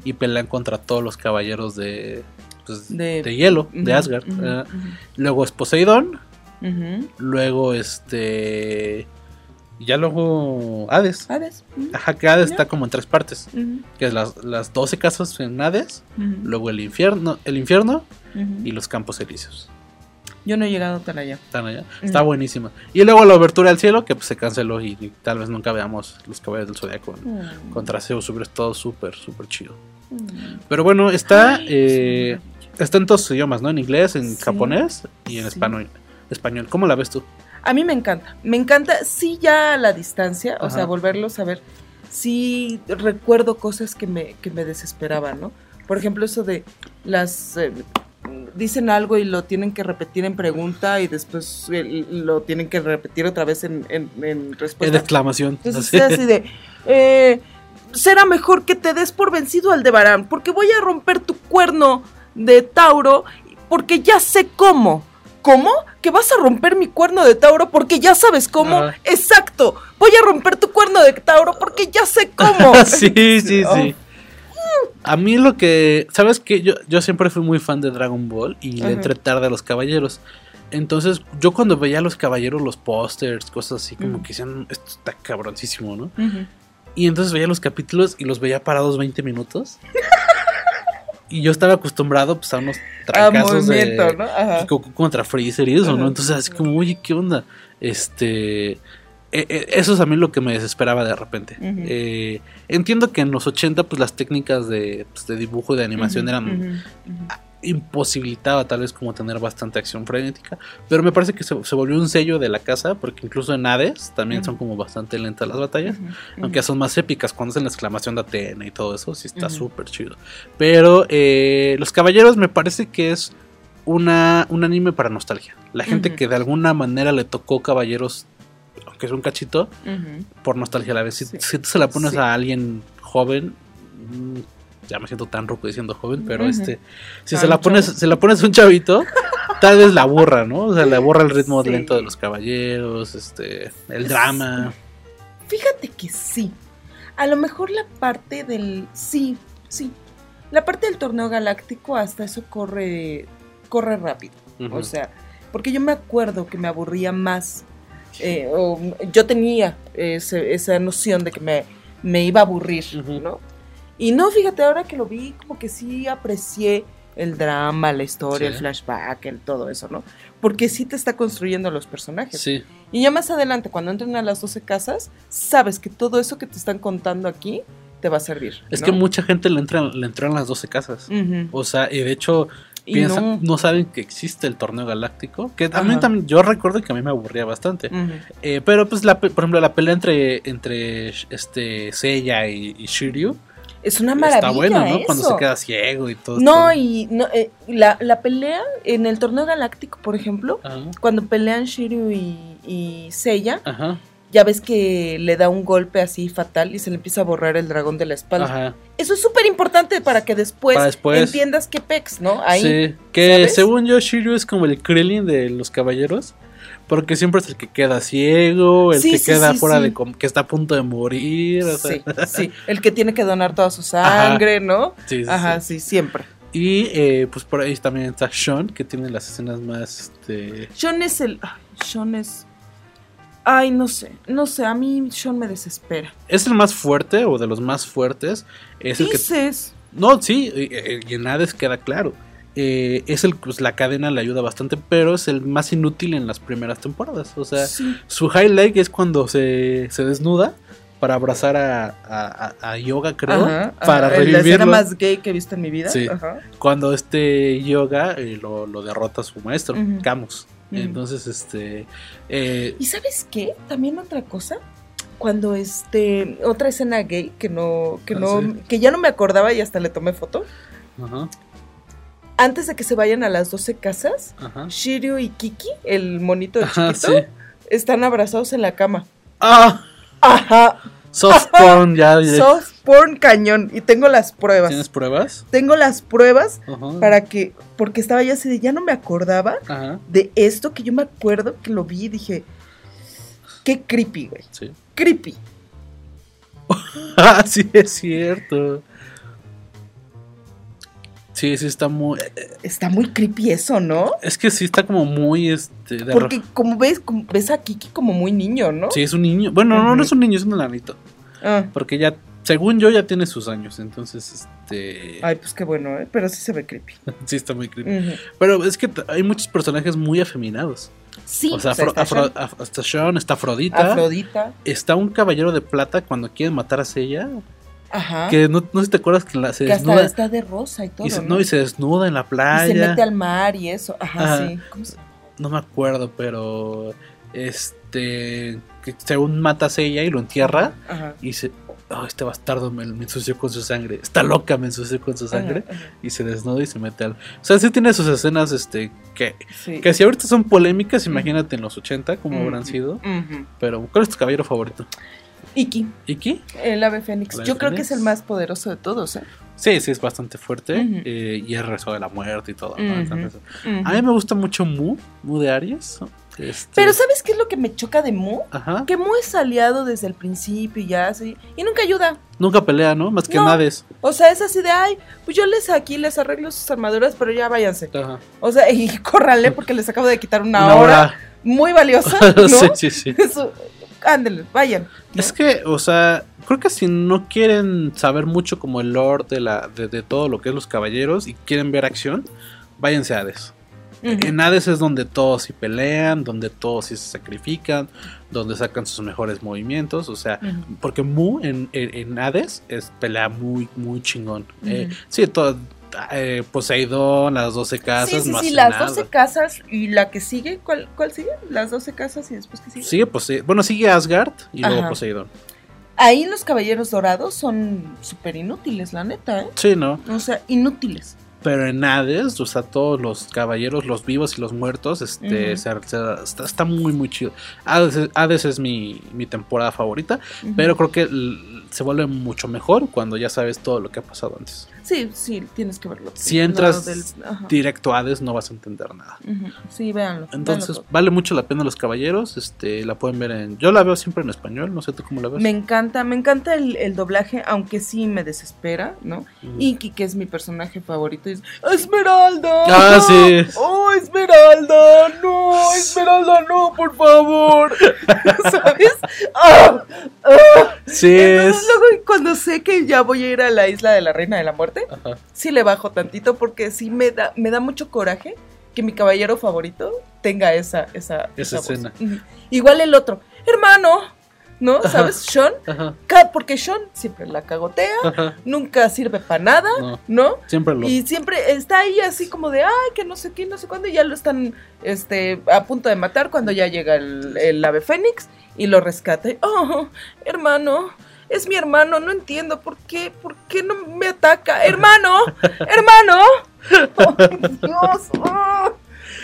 y pelean contra todos los caballeros de. pues, De- de, hielo, de Asgard. Luego es Poseidón. Luego este. Y Ya luego Hades. Hades. Ajá, que Hades está como en tres partes. Que es las, las 12 casas en Hades. Luego el infierno, el infierno y los campos elíseos. Yo no he llegado tan allá. Están allá. Está buenísima. Y luego la abertura al cielo, que pues, se canceló y, y tal vez nunca veamos los caballos del zodiaco contra Zeus. Hubiera todo súper, súper chido. Pero bueno, está, Ay, eh, está en todos los idiomas, ¿no? En inglés, en Sí. japonés y en Sí. español. español. ¿Cómo la ves tú? A mí me encanta. Me encanta, sí, ya a la distancia, o sea, volverlos a ver. Sí, recuerdo cosas que me, que me desesperaban, ¿no? Por ejemplo, eso de las. eh, dicen algo y lo tienen que repetir en pregunta y después eh, lo tienen que repetir otra vez en, en, en Es respuesta. de exclamación. Entonces así. es así de, eh, será mejor que te des por vencido Aldebarán, porque voy a romper tu cuerno de Tauro, porque ya sé cómo. ¿Cómo? ¿Que vas a romper mi cuerno de Tauro porque ya sabes cómo? Ajá. Exacto. Voy a romper tu cuerno de Tauro porque ya sé cómo. sí, sí, Oh. sí. A mí lo que. ¿Sabes qué? Yo, yo siempre fui muy fan de Dragon Ball y le Ajá. entré tarde a los caballeros. Entonces, yo cuando veía a los caballeros, los pósters, cosas así, como Ujú. que decían, esto está cabroncísimo, ¿no? Y entonces veía los capítulos y los veía parados 20 minutos. y yo estaba acostumbrado pues, a unos trancazos de ¿no? Ajá. Goku contra Freezer y eso, ¿no? Entonces así como, oye, ¿qué onda? Este... eh, eh, eso es a mí lo que me desesperaba de repente. Eh, entiendo que en los 80 pues las técnicas de, pues, de dibujo y de animación eran. Imposibilitaba tal vez como tener bastante acción frenética, pero me parece que se, se volvió un sello de la casa porque incluso en Hades también son como bastante lentas las batallas, aunque son más épicas cuando hacen la exclamación de Atena y todo eso, sí está Ujú. súper chido. Pero eh, Los Caballeros me parece que es una, un anime para nostalgia. La gente que de alguna manera le tocó Caballeros, aunque es un cachito, por nostalgia a la vez. Si, Sí. si tú se la pones Sí. a alguien joven, ya me siento tan roco diciendo joven, pero este, si se la pones, se la pones un chavito, tal vez la borra, ¿no? O sea, le borra el ritmo Sí. lento de los caballeros, este, el drama. Fíjate que sí. A lo mejor la parte del. Sí, sí. La parte del torneo galáctico hasta eso corre. corre rápido. O sea, porque yo me acuerdo que me aburría más. eh, o yo tenía ese- esa noción de que me, me iba a aburrir. ¿no? Y no, fíjate, ahora que lo vi, como que sí aprecié el drama, la historia, Sí. el flashback, el todo eso, ¿no? Porque sí te está construyendo los personajes. Sí, Y ya más adelante, cuando entren a las 12 casas, sabes que todo eso que te están contando aquí te va a servir. es ¿no? que mucha gente le entra, le entró en las 12 casas. O sea, y de hecho piensan, no. no. saben que existe el torneo galáctico. Que a mí Ajá. también, yo recuerdo que a mí me aburría bastante. Eh, pero pues la, por ejemplo la pelea entre entre este Seiya y, y Shiryu Es una maravilla. está buena, ¿no? Eso. Cuando se queda ciego y todo. No, y no, eh, la, la pelea en el torneo galáctico, por ejemplo, Ajá, cuando pelean Shiryu y, y Seiya, ajá, ya ves que le da un golpe así fatal y se le empieza a borrar el dragón de la espalda. ajá. Eso es súper importante para que después, Para después. entiendas qué pex, ¿no? Ahí. sí, que ¿sabes? según yo Shiryu es como el Krillin de los caballeros. Porque siempre es el que queda ciego, el Sí, que sí, queda sí, fuera de que está a punto de morir. o sea. Sí, sí. El que tiene que donar toda su sangre, ¿no? Sí, sí, Ajá, sí. siempre. Y eh, pues por ahí también está Sean, que tiene las escenas más este, Sean es el. Ay, Sean es. Ay, no sé. No sé, a mí Sean me desespera. es el más fuerte o de los más fuertes. Es el que Dices. No, sí, y, y en Hades queda claro. Eh, es el, pues la cadena le ayuda bastante, pero es el más inútil en las primeras temporadas. O sea, Sí. su highlight es cuando se, se desnuda para abrazar a, a- a- a Yoga, creo, Ajá, para ajá, La escena más gay que he visto en mi vida. Sí. Ajá. Cuando este Yoga eh, lo, lo derrota a su maestro, Ujú. Camus. Entonces, este. eh, ¿Y sabes qué? También otra cosa. Cuando este. Otra escena gay que no. Que Ah, no. sí. Que ya no me acordaba y hasta le tomé foto. ajá, Antes de que se vayan a las 12 casas, ajá. Shiryu y Kiki, el monito Ajá, chiquito, sí. están abrazados en la cama. ¡Ah! Ajá. Soft porn, ya. ya- Soft porn cañón. Y tengo las pruebas. ¿Tienes pruebas? Tengo las pruebas Ajá. para que. Porque estaba ya así de. Ya no me acordaba Ajá, de esto que yo me acuerdo que lo vi y dije. Qué creepy, güey. sí. Creepy. Ah, sí, es cierto. Sí, sí, está muy. Está muy creepy eso, ¿no? Es que sí está como muy. Este, de Porque como ves, como ves a Kiki como muy niño, ¿no? Sí, es un niño. Bueno, no, no es un niño, es un enanito. Ah, Porque ya, según yo, ya tiene sus años. Entonces, este. ay, pues qué bueno, ¿eh? Pero sí se ve creepy. Sí, está muy creepy. Pero es que hay muchos personajes muy afeminados. Sí, o sea, o sea, está Afro- Sean. Está Sean, está Afrodita. Afrodita. Está un caballero de plata cuando quieren matar a Seiya. Ajá. Que no, no sé si te acuerdas que la, se que hasta desnuda. está de rosa y todo. y se, ¿no? y se desnuda en la Y playa. se mete al mar y eso. Ajá, Ajá. sí. ¿Cómo se- No me acuerdo, pero. Este. Que según mata a Seiya y lo entierra. Ajá. Y se. oh, este bastardo me, me ensució con su sangre, está loca, me ensució con su sangre, Ajá, ajá. y se desnuda y se mete al... O sea, sí tiene sus escenas, este, que, Sí. que si ahorita son polémicas, imagínate en los 80 cómo habrán sido. Pero, ¿cuál es tu caballero favorito? Iki, ¿Iki? el ave fénix. ¿El ave Yo creo que es el más poderoso de todos, ¿eh? Sí, sí, es bastante fuerte. Eh, y es rezo de la muerte y todo. ¿no? A mí me gusta mucho Mu, Mu de Aries. Este, Pero ¿sabes qué es lo que me choca de Mu? Ajá. Que Mu es aliado desde el principio y ya así. Y nunca ayuda. Nunca pelea, ¿no? Más que No. Hades. O sea, es así de, ay, pues yo les aquí les arreglo sus armaduras, pero ya váyanse. Ajá. O sea, y córranle porque les acabo de quitar una, Una hora, hora. muy valiosa, ¿no? sí, sí, sí. Eso, Ándale, vayan. Es que, o sea, creo que si no quieren saber mucho como el lore de, la, de, de todo lo que es los caballeros y quieren ver acción, váyanse a Hades. En Hades es donde todos sí pelean, donde todos sí se sacrifican, donde sacan sus mejores movimientos, o sea, porque Mu en, en, en Hades es pelea muy, muy chingón. Eh, sí, todo, eh, Poseidón, las 12 casas, Sí, sí, no sí, hace las nada. 12 casas y la que sigue, ¿cuál, cuál sigue? Las 12 casas y después que sigue. Sigue Pose- bueno, sigue Asgard y luego. Poseidón. Ahí los caballeros dorados son súper inútiles, la neta, ¿eh? Sí, ¿no? O sea, inútiles. Pero en Hades, o sea, todos los caballeros, los vivos y los muertos, este, se- se- está, está muy, muy chido. Hades, Hades es mi, mi temporada favorita, pero creo que se vuelve mucho mejor cuando ya sabes todo lo que ha pasado antes. Sí, sí, tienes que verlo. Si entras del- directo a Hades no vas a entender nada. Sí, véanlo. Entonces, véanlo vale mucho la pena Los Caballeros, este, la pueden ver en... Yo la veo siempre en español, no sé tú cómo la ves. Me encanta, me encanta el, el doblaje, aunque sí me desespera, ¿no? Ujú. Iki, que es mi personaje favorito, es Esmeralda. Ah, sí. Oh, Esmeralda, no, Esmeralda, no, por favor. ¿Sabes? Ah, ah. Sí, Entonces, es... luego cuando sé que ya voy a ir a la isla de la Reina de la Muerte, Ajá. sí le bajo tantito porque sí me da, me da mucho coraje que mi caballero favorito tenga esa, esa, escena. Igual el otro, hermano, ¿no? ¿Sabes? Sean, Ajá. porque Sean siempre la cagotea, Ajá. nunca sirve para nada, No. ¿no? Siempre lo... Y siempre está ahí así como de, ay, que no sé qué, no sé cuándo, y ya lo están este, a punto de matar cuando ya llega el, el ave fénix y lo rescata. Y, oh, hermano, es mi hermano, no entiendo por qué, por qué no me ataca. Hermano, hermano. Oh, Dios. oh.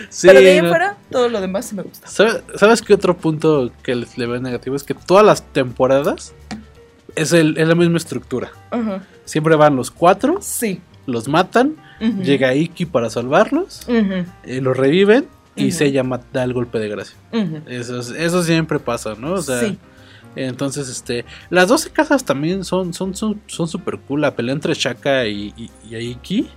Sí, Pero de ahí no. fuera, todo lo demás sí me gusta. ¿Sabe- ¿Sabes qué otro punto que le, le veo negativo? Es que todas las temporadas es, el, es la misma estructura. Siempre van los cuatro, Sí. los matan, llega Iki para salvarlos, eh, los reviven y Ujú. Seiya ma- da el golpe de gracia. Eso, es- eso siempre pasa, ¿no? O sea, Sí. Entonces, este, las 12 casas también son son son son super cool. La pelea entre Shaka y, y, y Iki,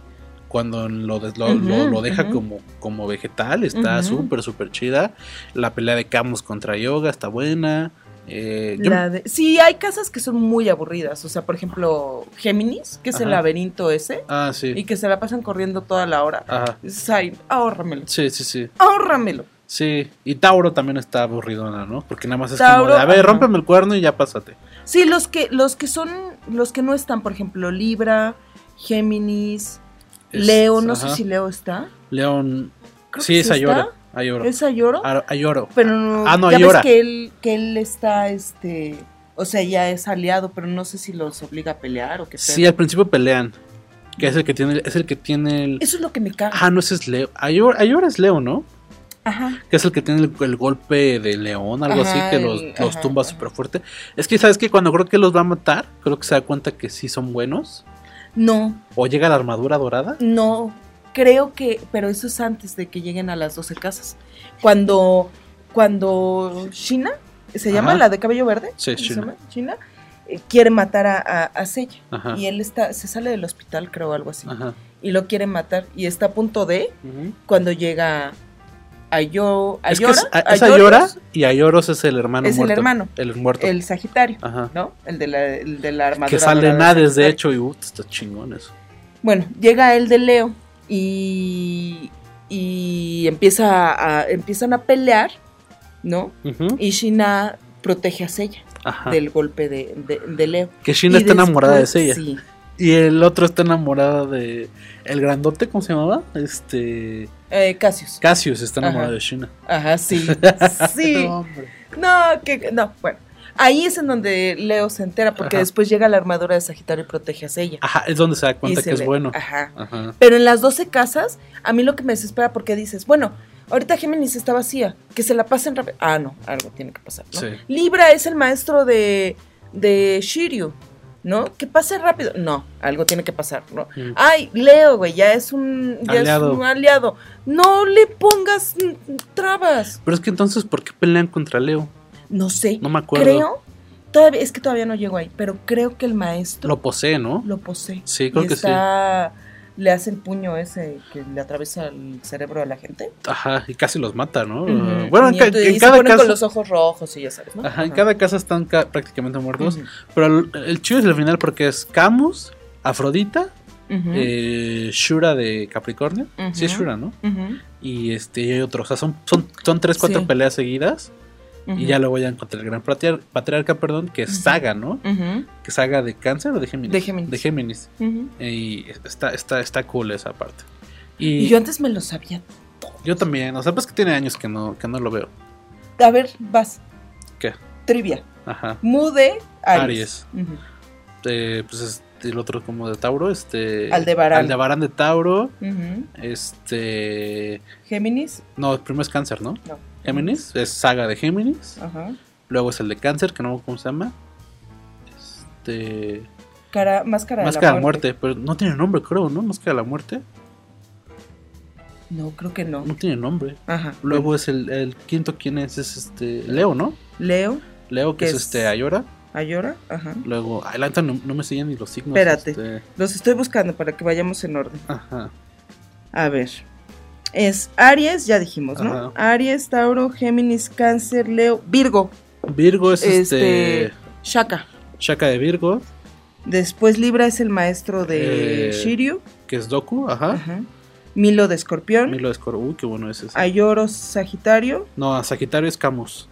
cuando lo, des- lo, Ujú, lo- lo deja como, como vegetal, está Ujú. súper, súper chida. La pelea de Camus contra Yoga está buena. Eh, yo- La de- Sí, hay casas que son muy aburridas. O sea, por ejemplo, Géminis, que es el laberinto ese, ah, sí. y que se la pasan corriendo toda la hora. Ajá. Ay, ahórramelo. Sí, sí, sí. Ahórramelo. Sí, y Tauro también está aburridona, ¿no? Porque nada más es Tauro, como de, a ver, rómpeme el cuerno y ya pásate. Sí, los que, los que son, los que no están, por ejemplo, Libra, Géminis, Es- Leo, no ajá. sé si Leo está. León. Sí, es Ayora. Ayoro. ¿Es Ayoro? Ayoro. Pero no, Ah, no, ya Ayora. ves que él, que él está, este, o sea, ya es aliado, pero no sé si los obliga a pelear o qué Sí, al principio pelean. Que es el que tiene, es el que tiene el. Eso es lo que me caga. Ah, no, ese es Leo. Ayora, Ayora es Leo, ¿no? Ajá. Que es el que tiene el, el golpe de león, algo Ajá, así, que los, el- los ajá, tumba súper fuerte. Es que, ¿sabes que Cuando creo que los va a matar, creo que se da cuenta que sí son buenos. No, O llega la armadura dorada. no, creo que, pero eso es antes de que lleguen a las 12 casas. Cuando, cuando Shina, ¿se llama la de cabello verde? Sí, ¿Se Shina. llama? Shina, eh, quiere matar a, a, a Seiya. Ajá. Y él está, se sale del hospital, creo, algo así. Ajá. Y lo quiere matar. Y está a punto de, cuando llega Ayo, Es que Ayora, es, es Ayoros, Ayora y Ayoros es el hermano Es el hermano. El muerto. el Sagitario, Ajá. ¿no? El de la, el de la armadura. Que sale en Hades, de hecho, y uh, está chingón eso. Bueno, llega el de Leo y, y empieza a, empiezan a pelear, ¿no? Y Shina protege a Ajá. del golpe de, de- de Leo. Que Shina Y está enamorada de. Sí. Y el otro está enamorado de. El grandote, ¿cómo se llamaba? Este. Eh, Cassius. Cassius está enamorado Ajá. de Shina. Ajá, sí. Sí. No, que no, bueno. Ahí es en donde Leo se entera, porque Ajá. después llega la armadura de Sagitario y protege a ella. Ajá, es donde se da cuenta se que es bueno. ajá. Ajá. Pero en las 12 casas, a mí lo que me desespera porque dices, bueno, ahorita Géminis está vacía, que se la pasen rápido. Ah, no, algo tiene que pasar, ¿no? Sí. Libra es el maestro de, de Shiryu, ¿no? Que pase rápido. No, algo tiene que pasar, ¿no? Mm. Ay, Leo, güey, ya es un ya Aliado. es un aliado. No le pongas trabas. Pero es que entonces, ¿por qué pelean contra Leo? No sé. No me acuerdo. Creo, todavía, es que todavía no llego ahí, pero creo que el maestro Lo posee, ¿no? lo posee. Sí, creo y que está, Le hace el puño ese que le atraviesa el cerebro de la gente. Ajá, y casi los mata, ¿no? Bueno, en, ca- en y se cada ponen casa. con los ojos rojos y ya sabes, ¿no? Ajá, en cada casa están ca- prácticamente muertos. Pero el, el chido es el final porque es Camus, Afrodita, eh, Shura de Capricornio. Sí, es. Shura, ¿no? Y este y hay otros. O sea, son, son, son tres, cuatro Sí. peleas seguidas. Y ya luego ya contra el gran patriar- patriarca, perdón, que es Saga, ¿no? Ujú. Que es Saga de cáncer o de Géminis. De Géminis. De Géminis. Y está, está, está cool esa parte. Y, Y, yo antes me lo sabía. yo también. O sea, pues que tiene años que no, que no lo veo. A ver, vas. ¿Qué? Trivia. Ajá. Mude Aries. Aries. Eh, pues es el otro como de Tauro, este Aldebarán. Aldebarán de Tauro, este Géminis. no, el primero es Cáncer, ¿no? No. Géminis, es Saga de Géminis. Ajá. Luego es el de Cáncer, que no acuerdo cómo se llama. Este Cara, máscara, Máscara de la muerte. muerte, pero no tiene nombre, creo, ¿no? Máscara de la muerte. No, creo que no. No tiene nombre. Ajá. Luego es el, el quinto, ¿quién es? Es este Leo, ¿no? Leo, Leo, que es, es- este Ayora. Ayora. Ajá. Luego, no, no me siguen ni los signos. Espérate. este, Los estoy buscando para que vayamos en orden. ajá. A ver. Es Aries, ya dijimos, ¿no? Ajá. Aries, Tauro, Géminis, Cáncer, Leo, Virgo. Virgo es este, Este. Shaka. Shaka de Virgo, Después Libra es el maestro de Eh, Shiryu. que es Doku, ajá. Ajá. Milo de Escorpión. Milo de Escor- uy, qué bueno es ese. Ayoro, Sagitario. No, a Sagitario es Camus.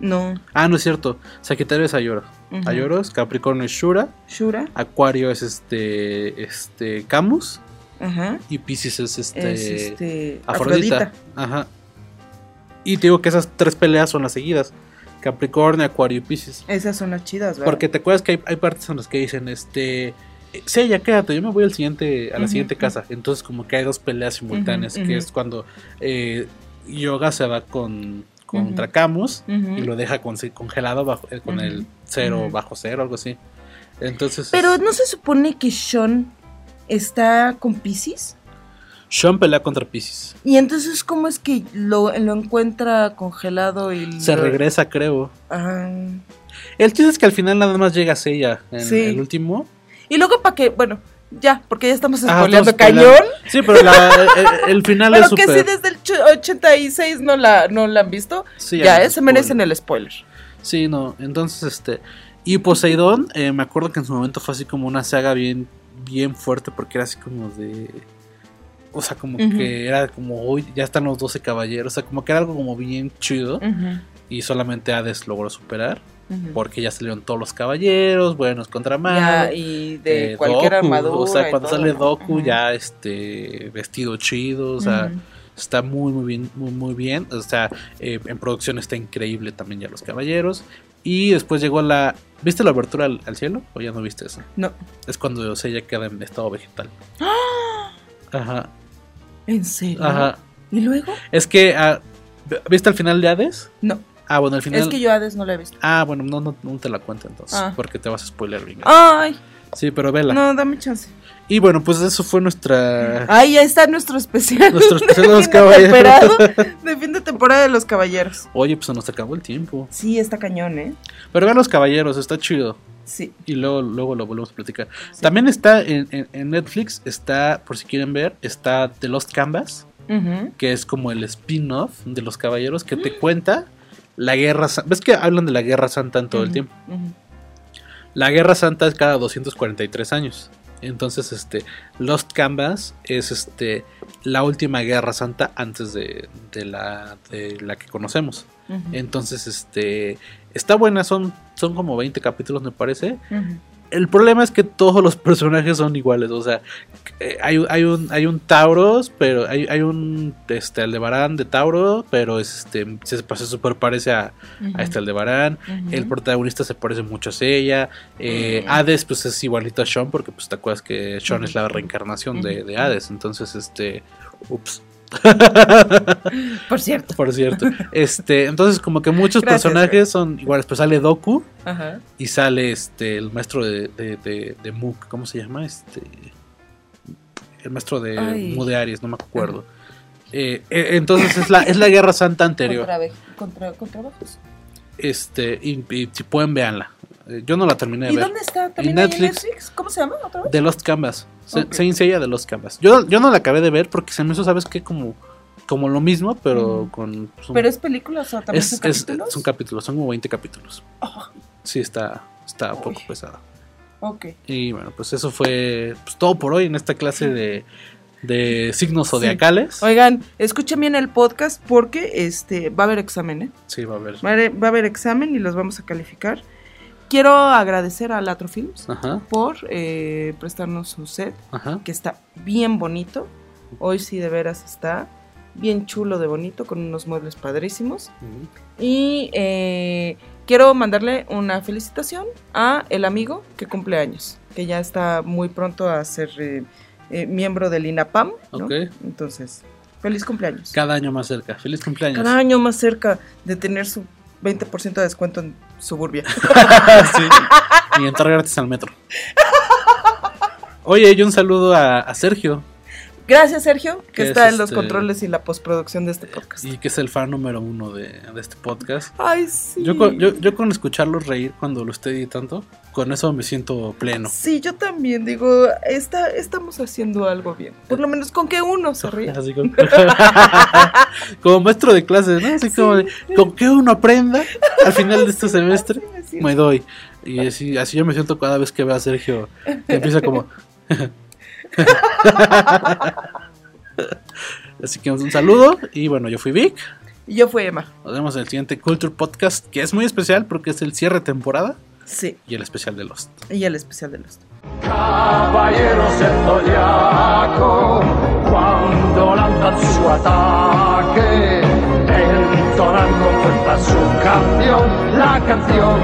No. Ah, no es cierto. Sagitario es Ayora. Ujú. Ayoro es Capricornio es Shura. Shura. Acuario es este. Este. Camus. Ajá. Y Pisces es este. es este. Afrodita. Afrodita. Ajá. Y te digo que esas tres peleas son las seguidas. Capricornio, Acuario y Pisces. Esas son las chidas, ¿verdad? Porque te acuerdas que hay, hay partes en las que dicen, este, sí, ya quédate, yo me voy al siguiente, a la siguiente casa. Entonces como que hay dos peleas simultáneas, que es cuando eh, Yoga se va con contra. Camus y lo deja con, congelado bajo, eh, con el cero, bajo cero, algo así. Entonces, Pero no se supone que Sean está con Pisces. Sean pelea contra Pisces. Y entonces, ¿cómo es que lo, lo encuentra congelado y Se lo- regresa, creo. Ah. El chiste es que al final nada más llega Seiya en Sí. el último. Y luego para que, bueno, ya, porque ya estamos Ah, spoileando estamos cañón. spoileando. Sí, pero la- el, el final Pero es que si desde el ch- 86 no la, no la han visto, Sí, ya, ya, eh, se merecen el spoiler. Sí, no, entonces este. Y Poseidón, eh, me acuerdo que en su momento fue así como una saga bien, bien fuerte porque era así como de. O sea, como que era como, uy, ya están los 12 caballeros. O sea, como que era algo como bien chido. Y solamente Hades logró superar. Porque ya salieron todos los caballeros, buenos contra malos. Ya, y de eh, cualquier Doku, armadura. O sea, cuando todo, sale. Doku, ya este vestido chido. O sea, está muy, muy bien, muy, muy bien. O sea, eh, en producción está increíble también ya los caballeros. Y después llegó la. ¿Viste la abertura al, al cielo? ¿O ya no viste eso? No. Es cuando Seiya queda en estado vegetal. ¡Ah! Ajá. ¿En serio? Ajá. ¿Y luego? Es que. ah, ¿Viste al final de Hades? No. Ah, bueno, al final. Es que yo Hades no la he visto. Ah, bueno, no, no, no te la cuento entonces. Ah. Porque te vas a spoiler bien. Ay, Sí, pero vela. no, dame chance. Y bueno, pues eso fue nuestra. Ay, ya está nuestro especial. Nuestro especial de los caballeros. De fin de temporada de los caballeros. Oye, pues se nos acabó el tiempo. Sí, está cañón, ¿eh? Pero vean los caballeros, está chido. Sí. Y luego, luego lo volvemos a platicar. También está en, en- en Netflix, está, por si quieren ver, está The Lost Canvas, que es como el spin-off de los caballeros que te cuenta la guerra. ¿Ves que hablan de la guerra santa en todo el tiempo? La guerra santa es cada 243 años. Entonces, este, Lost Canvas es este la última guerra santa antes de, de la, de la que conocemos. Entonces, este, está buena, son, son como 20 capítulos me parece. El problema es que todos los personajes son iguales, o sea, eh, hay, hay un hay un Tauros, pero hay, hay un este Aldebarán de Tauro, pero es, este se, se super parece a, a este Aldebarán. Ujú. El protagonista se parece mucho a ella. Eh, Hades pues es igualito a Sean porque pues te acuerdas que Sean es la reencarnación de, de Hades, entonces este ups. Por cierto. Por cierto. Este, entonces como que muchos Gracias, personajes son iguales, pues sale Doku Ajá. y sale este el maestro de, de, de, de Mook, ¿cómo se llama? Este el maestro de Ay. Mu de Aries, no me acuerdo. Eh, eh, entonces es la, es la Guerra Santa anterior. Contra, contra, contra bajos. Este, y, y si pueden, véanla. Eh, Yo no la terminé de ¿Y ver. dónde está? ¿También en Netflix. Netflix? ¿Cómo se llama otra vez? The Lost Canvas. Se- Ok. Saint de Lost Canvas. Yo, yo no la acabé de ver porque se me hizo, ¿sabes qué? Como, como lo mismo, pero con... pues, un- ¿Pero es película o sea, también es, son es- capítulos? son capítulos, son como 20 capítulos. Ah, Sí, está, está poco pesada. ok. Y bueno, pues eso fue pues, todo por hoy en esta clase de, de signos zodiacales. Oigan, escuchen bien el podcast porque este va a haber examen, ¿eh? Sí, va a haber. Va a haber, va a haber examen y los vamos a calificar. Quiero agradecer a Latro Films Ajá. por eh, prestarnos su set, Ajá. que está bien bonito. Hoy sí de veras está bien chulo de bonito, con unos muebles padrísimos. Y eh, quiero mandarle una felicitación a el amigo que cumple años, que ya está muy pronto a ser eh, eh, miembro del INAPAM. ¿no? Ok. Entonces, feliz cumpleaños. Cada año más cerca. Feliz cumpleaños. Cada año más cerca de tener su 20% de descuento en Suburbia. Sí. Y entrar gratis al metro. Oye, y un saludo a, a Sergio, Gracias, Sergio, que está es en los este- controles y la postproducción de este podcast. y que es el fan número uno de, de este podcast. Ay, sí. Yo con, yo, yo con escucharlo reír cuando lo esté editando, con eso me siento pleno. Sí, yo también digo, está, estamos haciendo algo bien. Por lo menos con que uno se ríe. Así como, como maestro de clases, ¿no? Así como de, con que uno aprenda al final de este semestre, me doy. Y así, así yo me siento cada vez que veo a Sergio, que empieza como... así que un saludo y bueno, yo fui Vic. Y yo fui Emma. Nos vemos en el siguiente Culture Podcast, que es muy especial porque es el cierre de temporada Sí, y el especial de Lost. y el especial de los. Caballeros del zodiaco, cuando lanzan su ataque, entonando contra su canción, la canción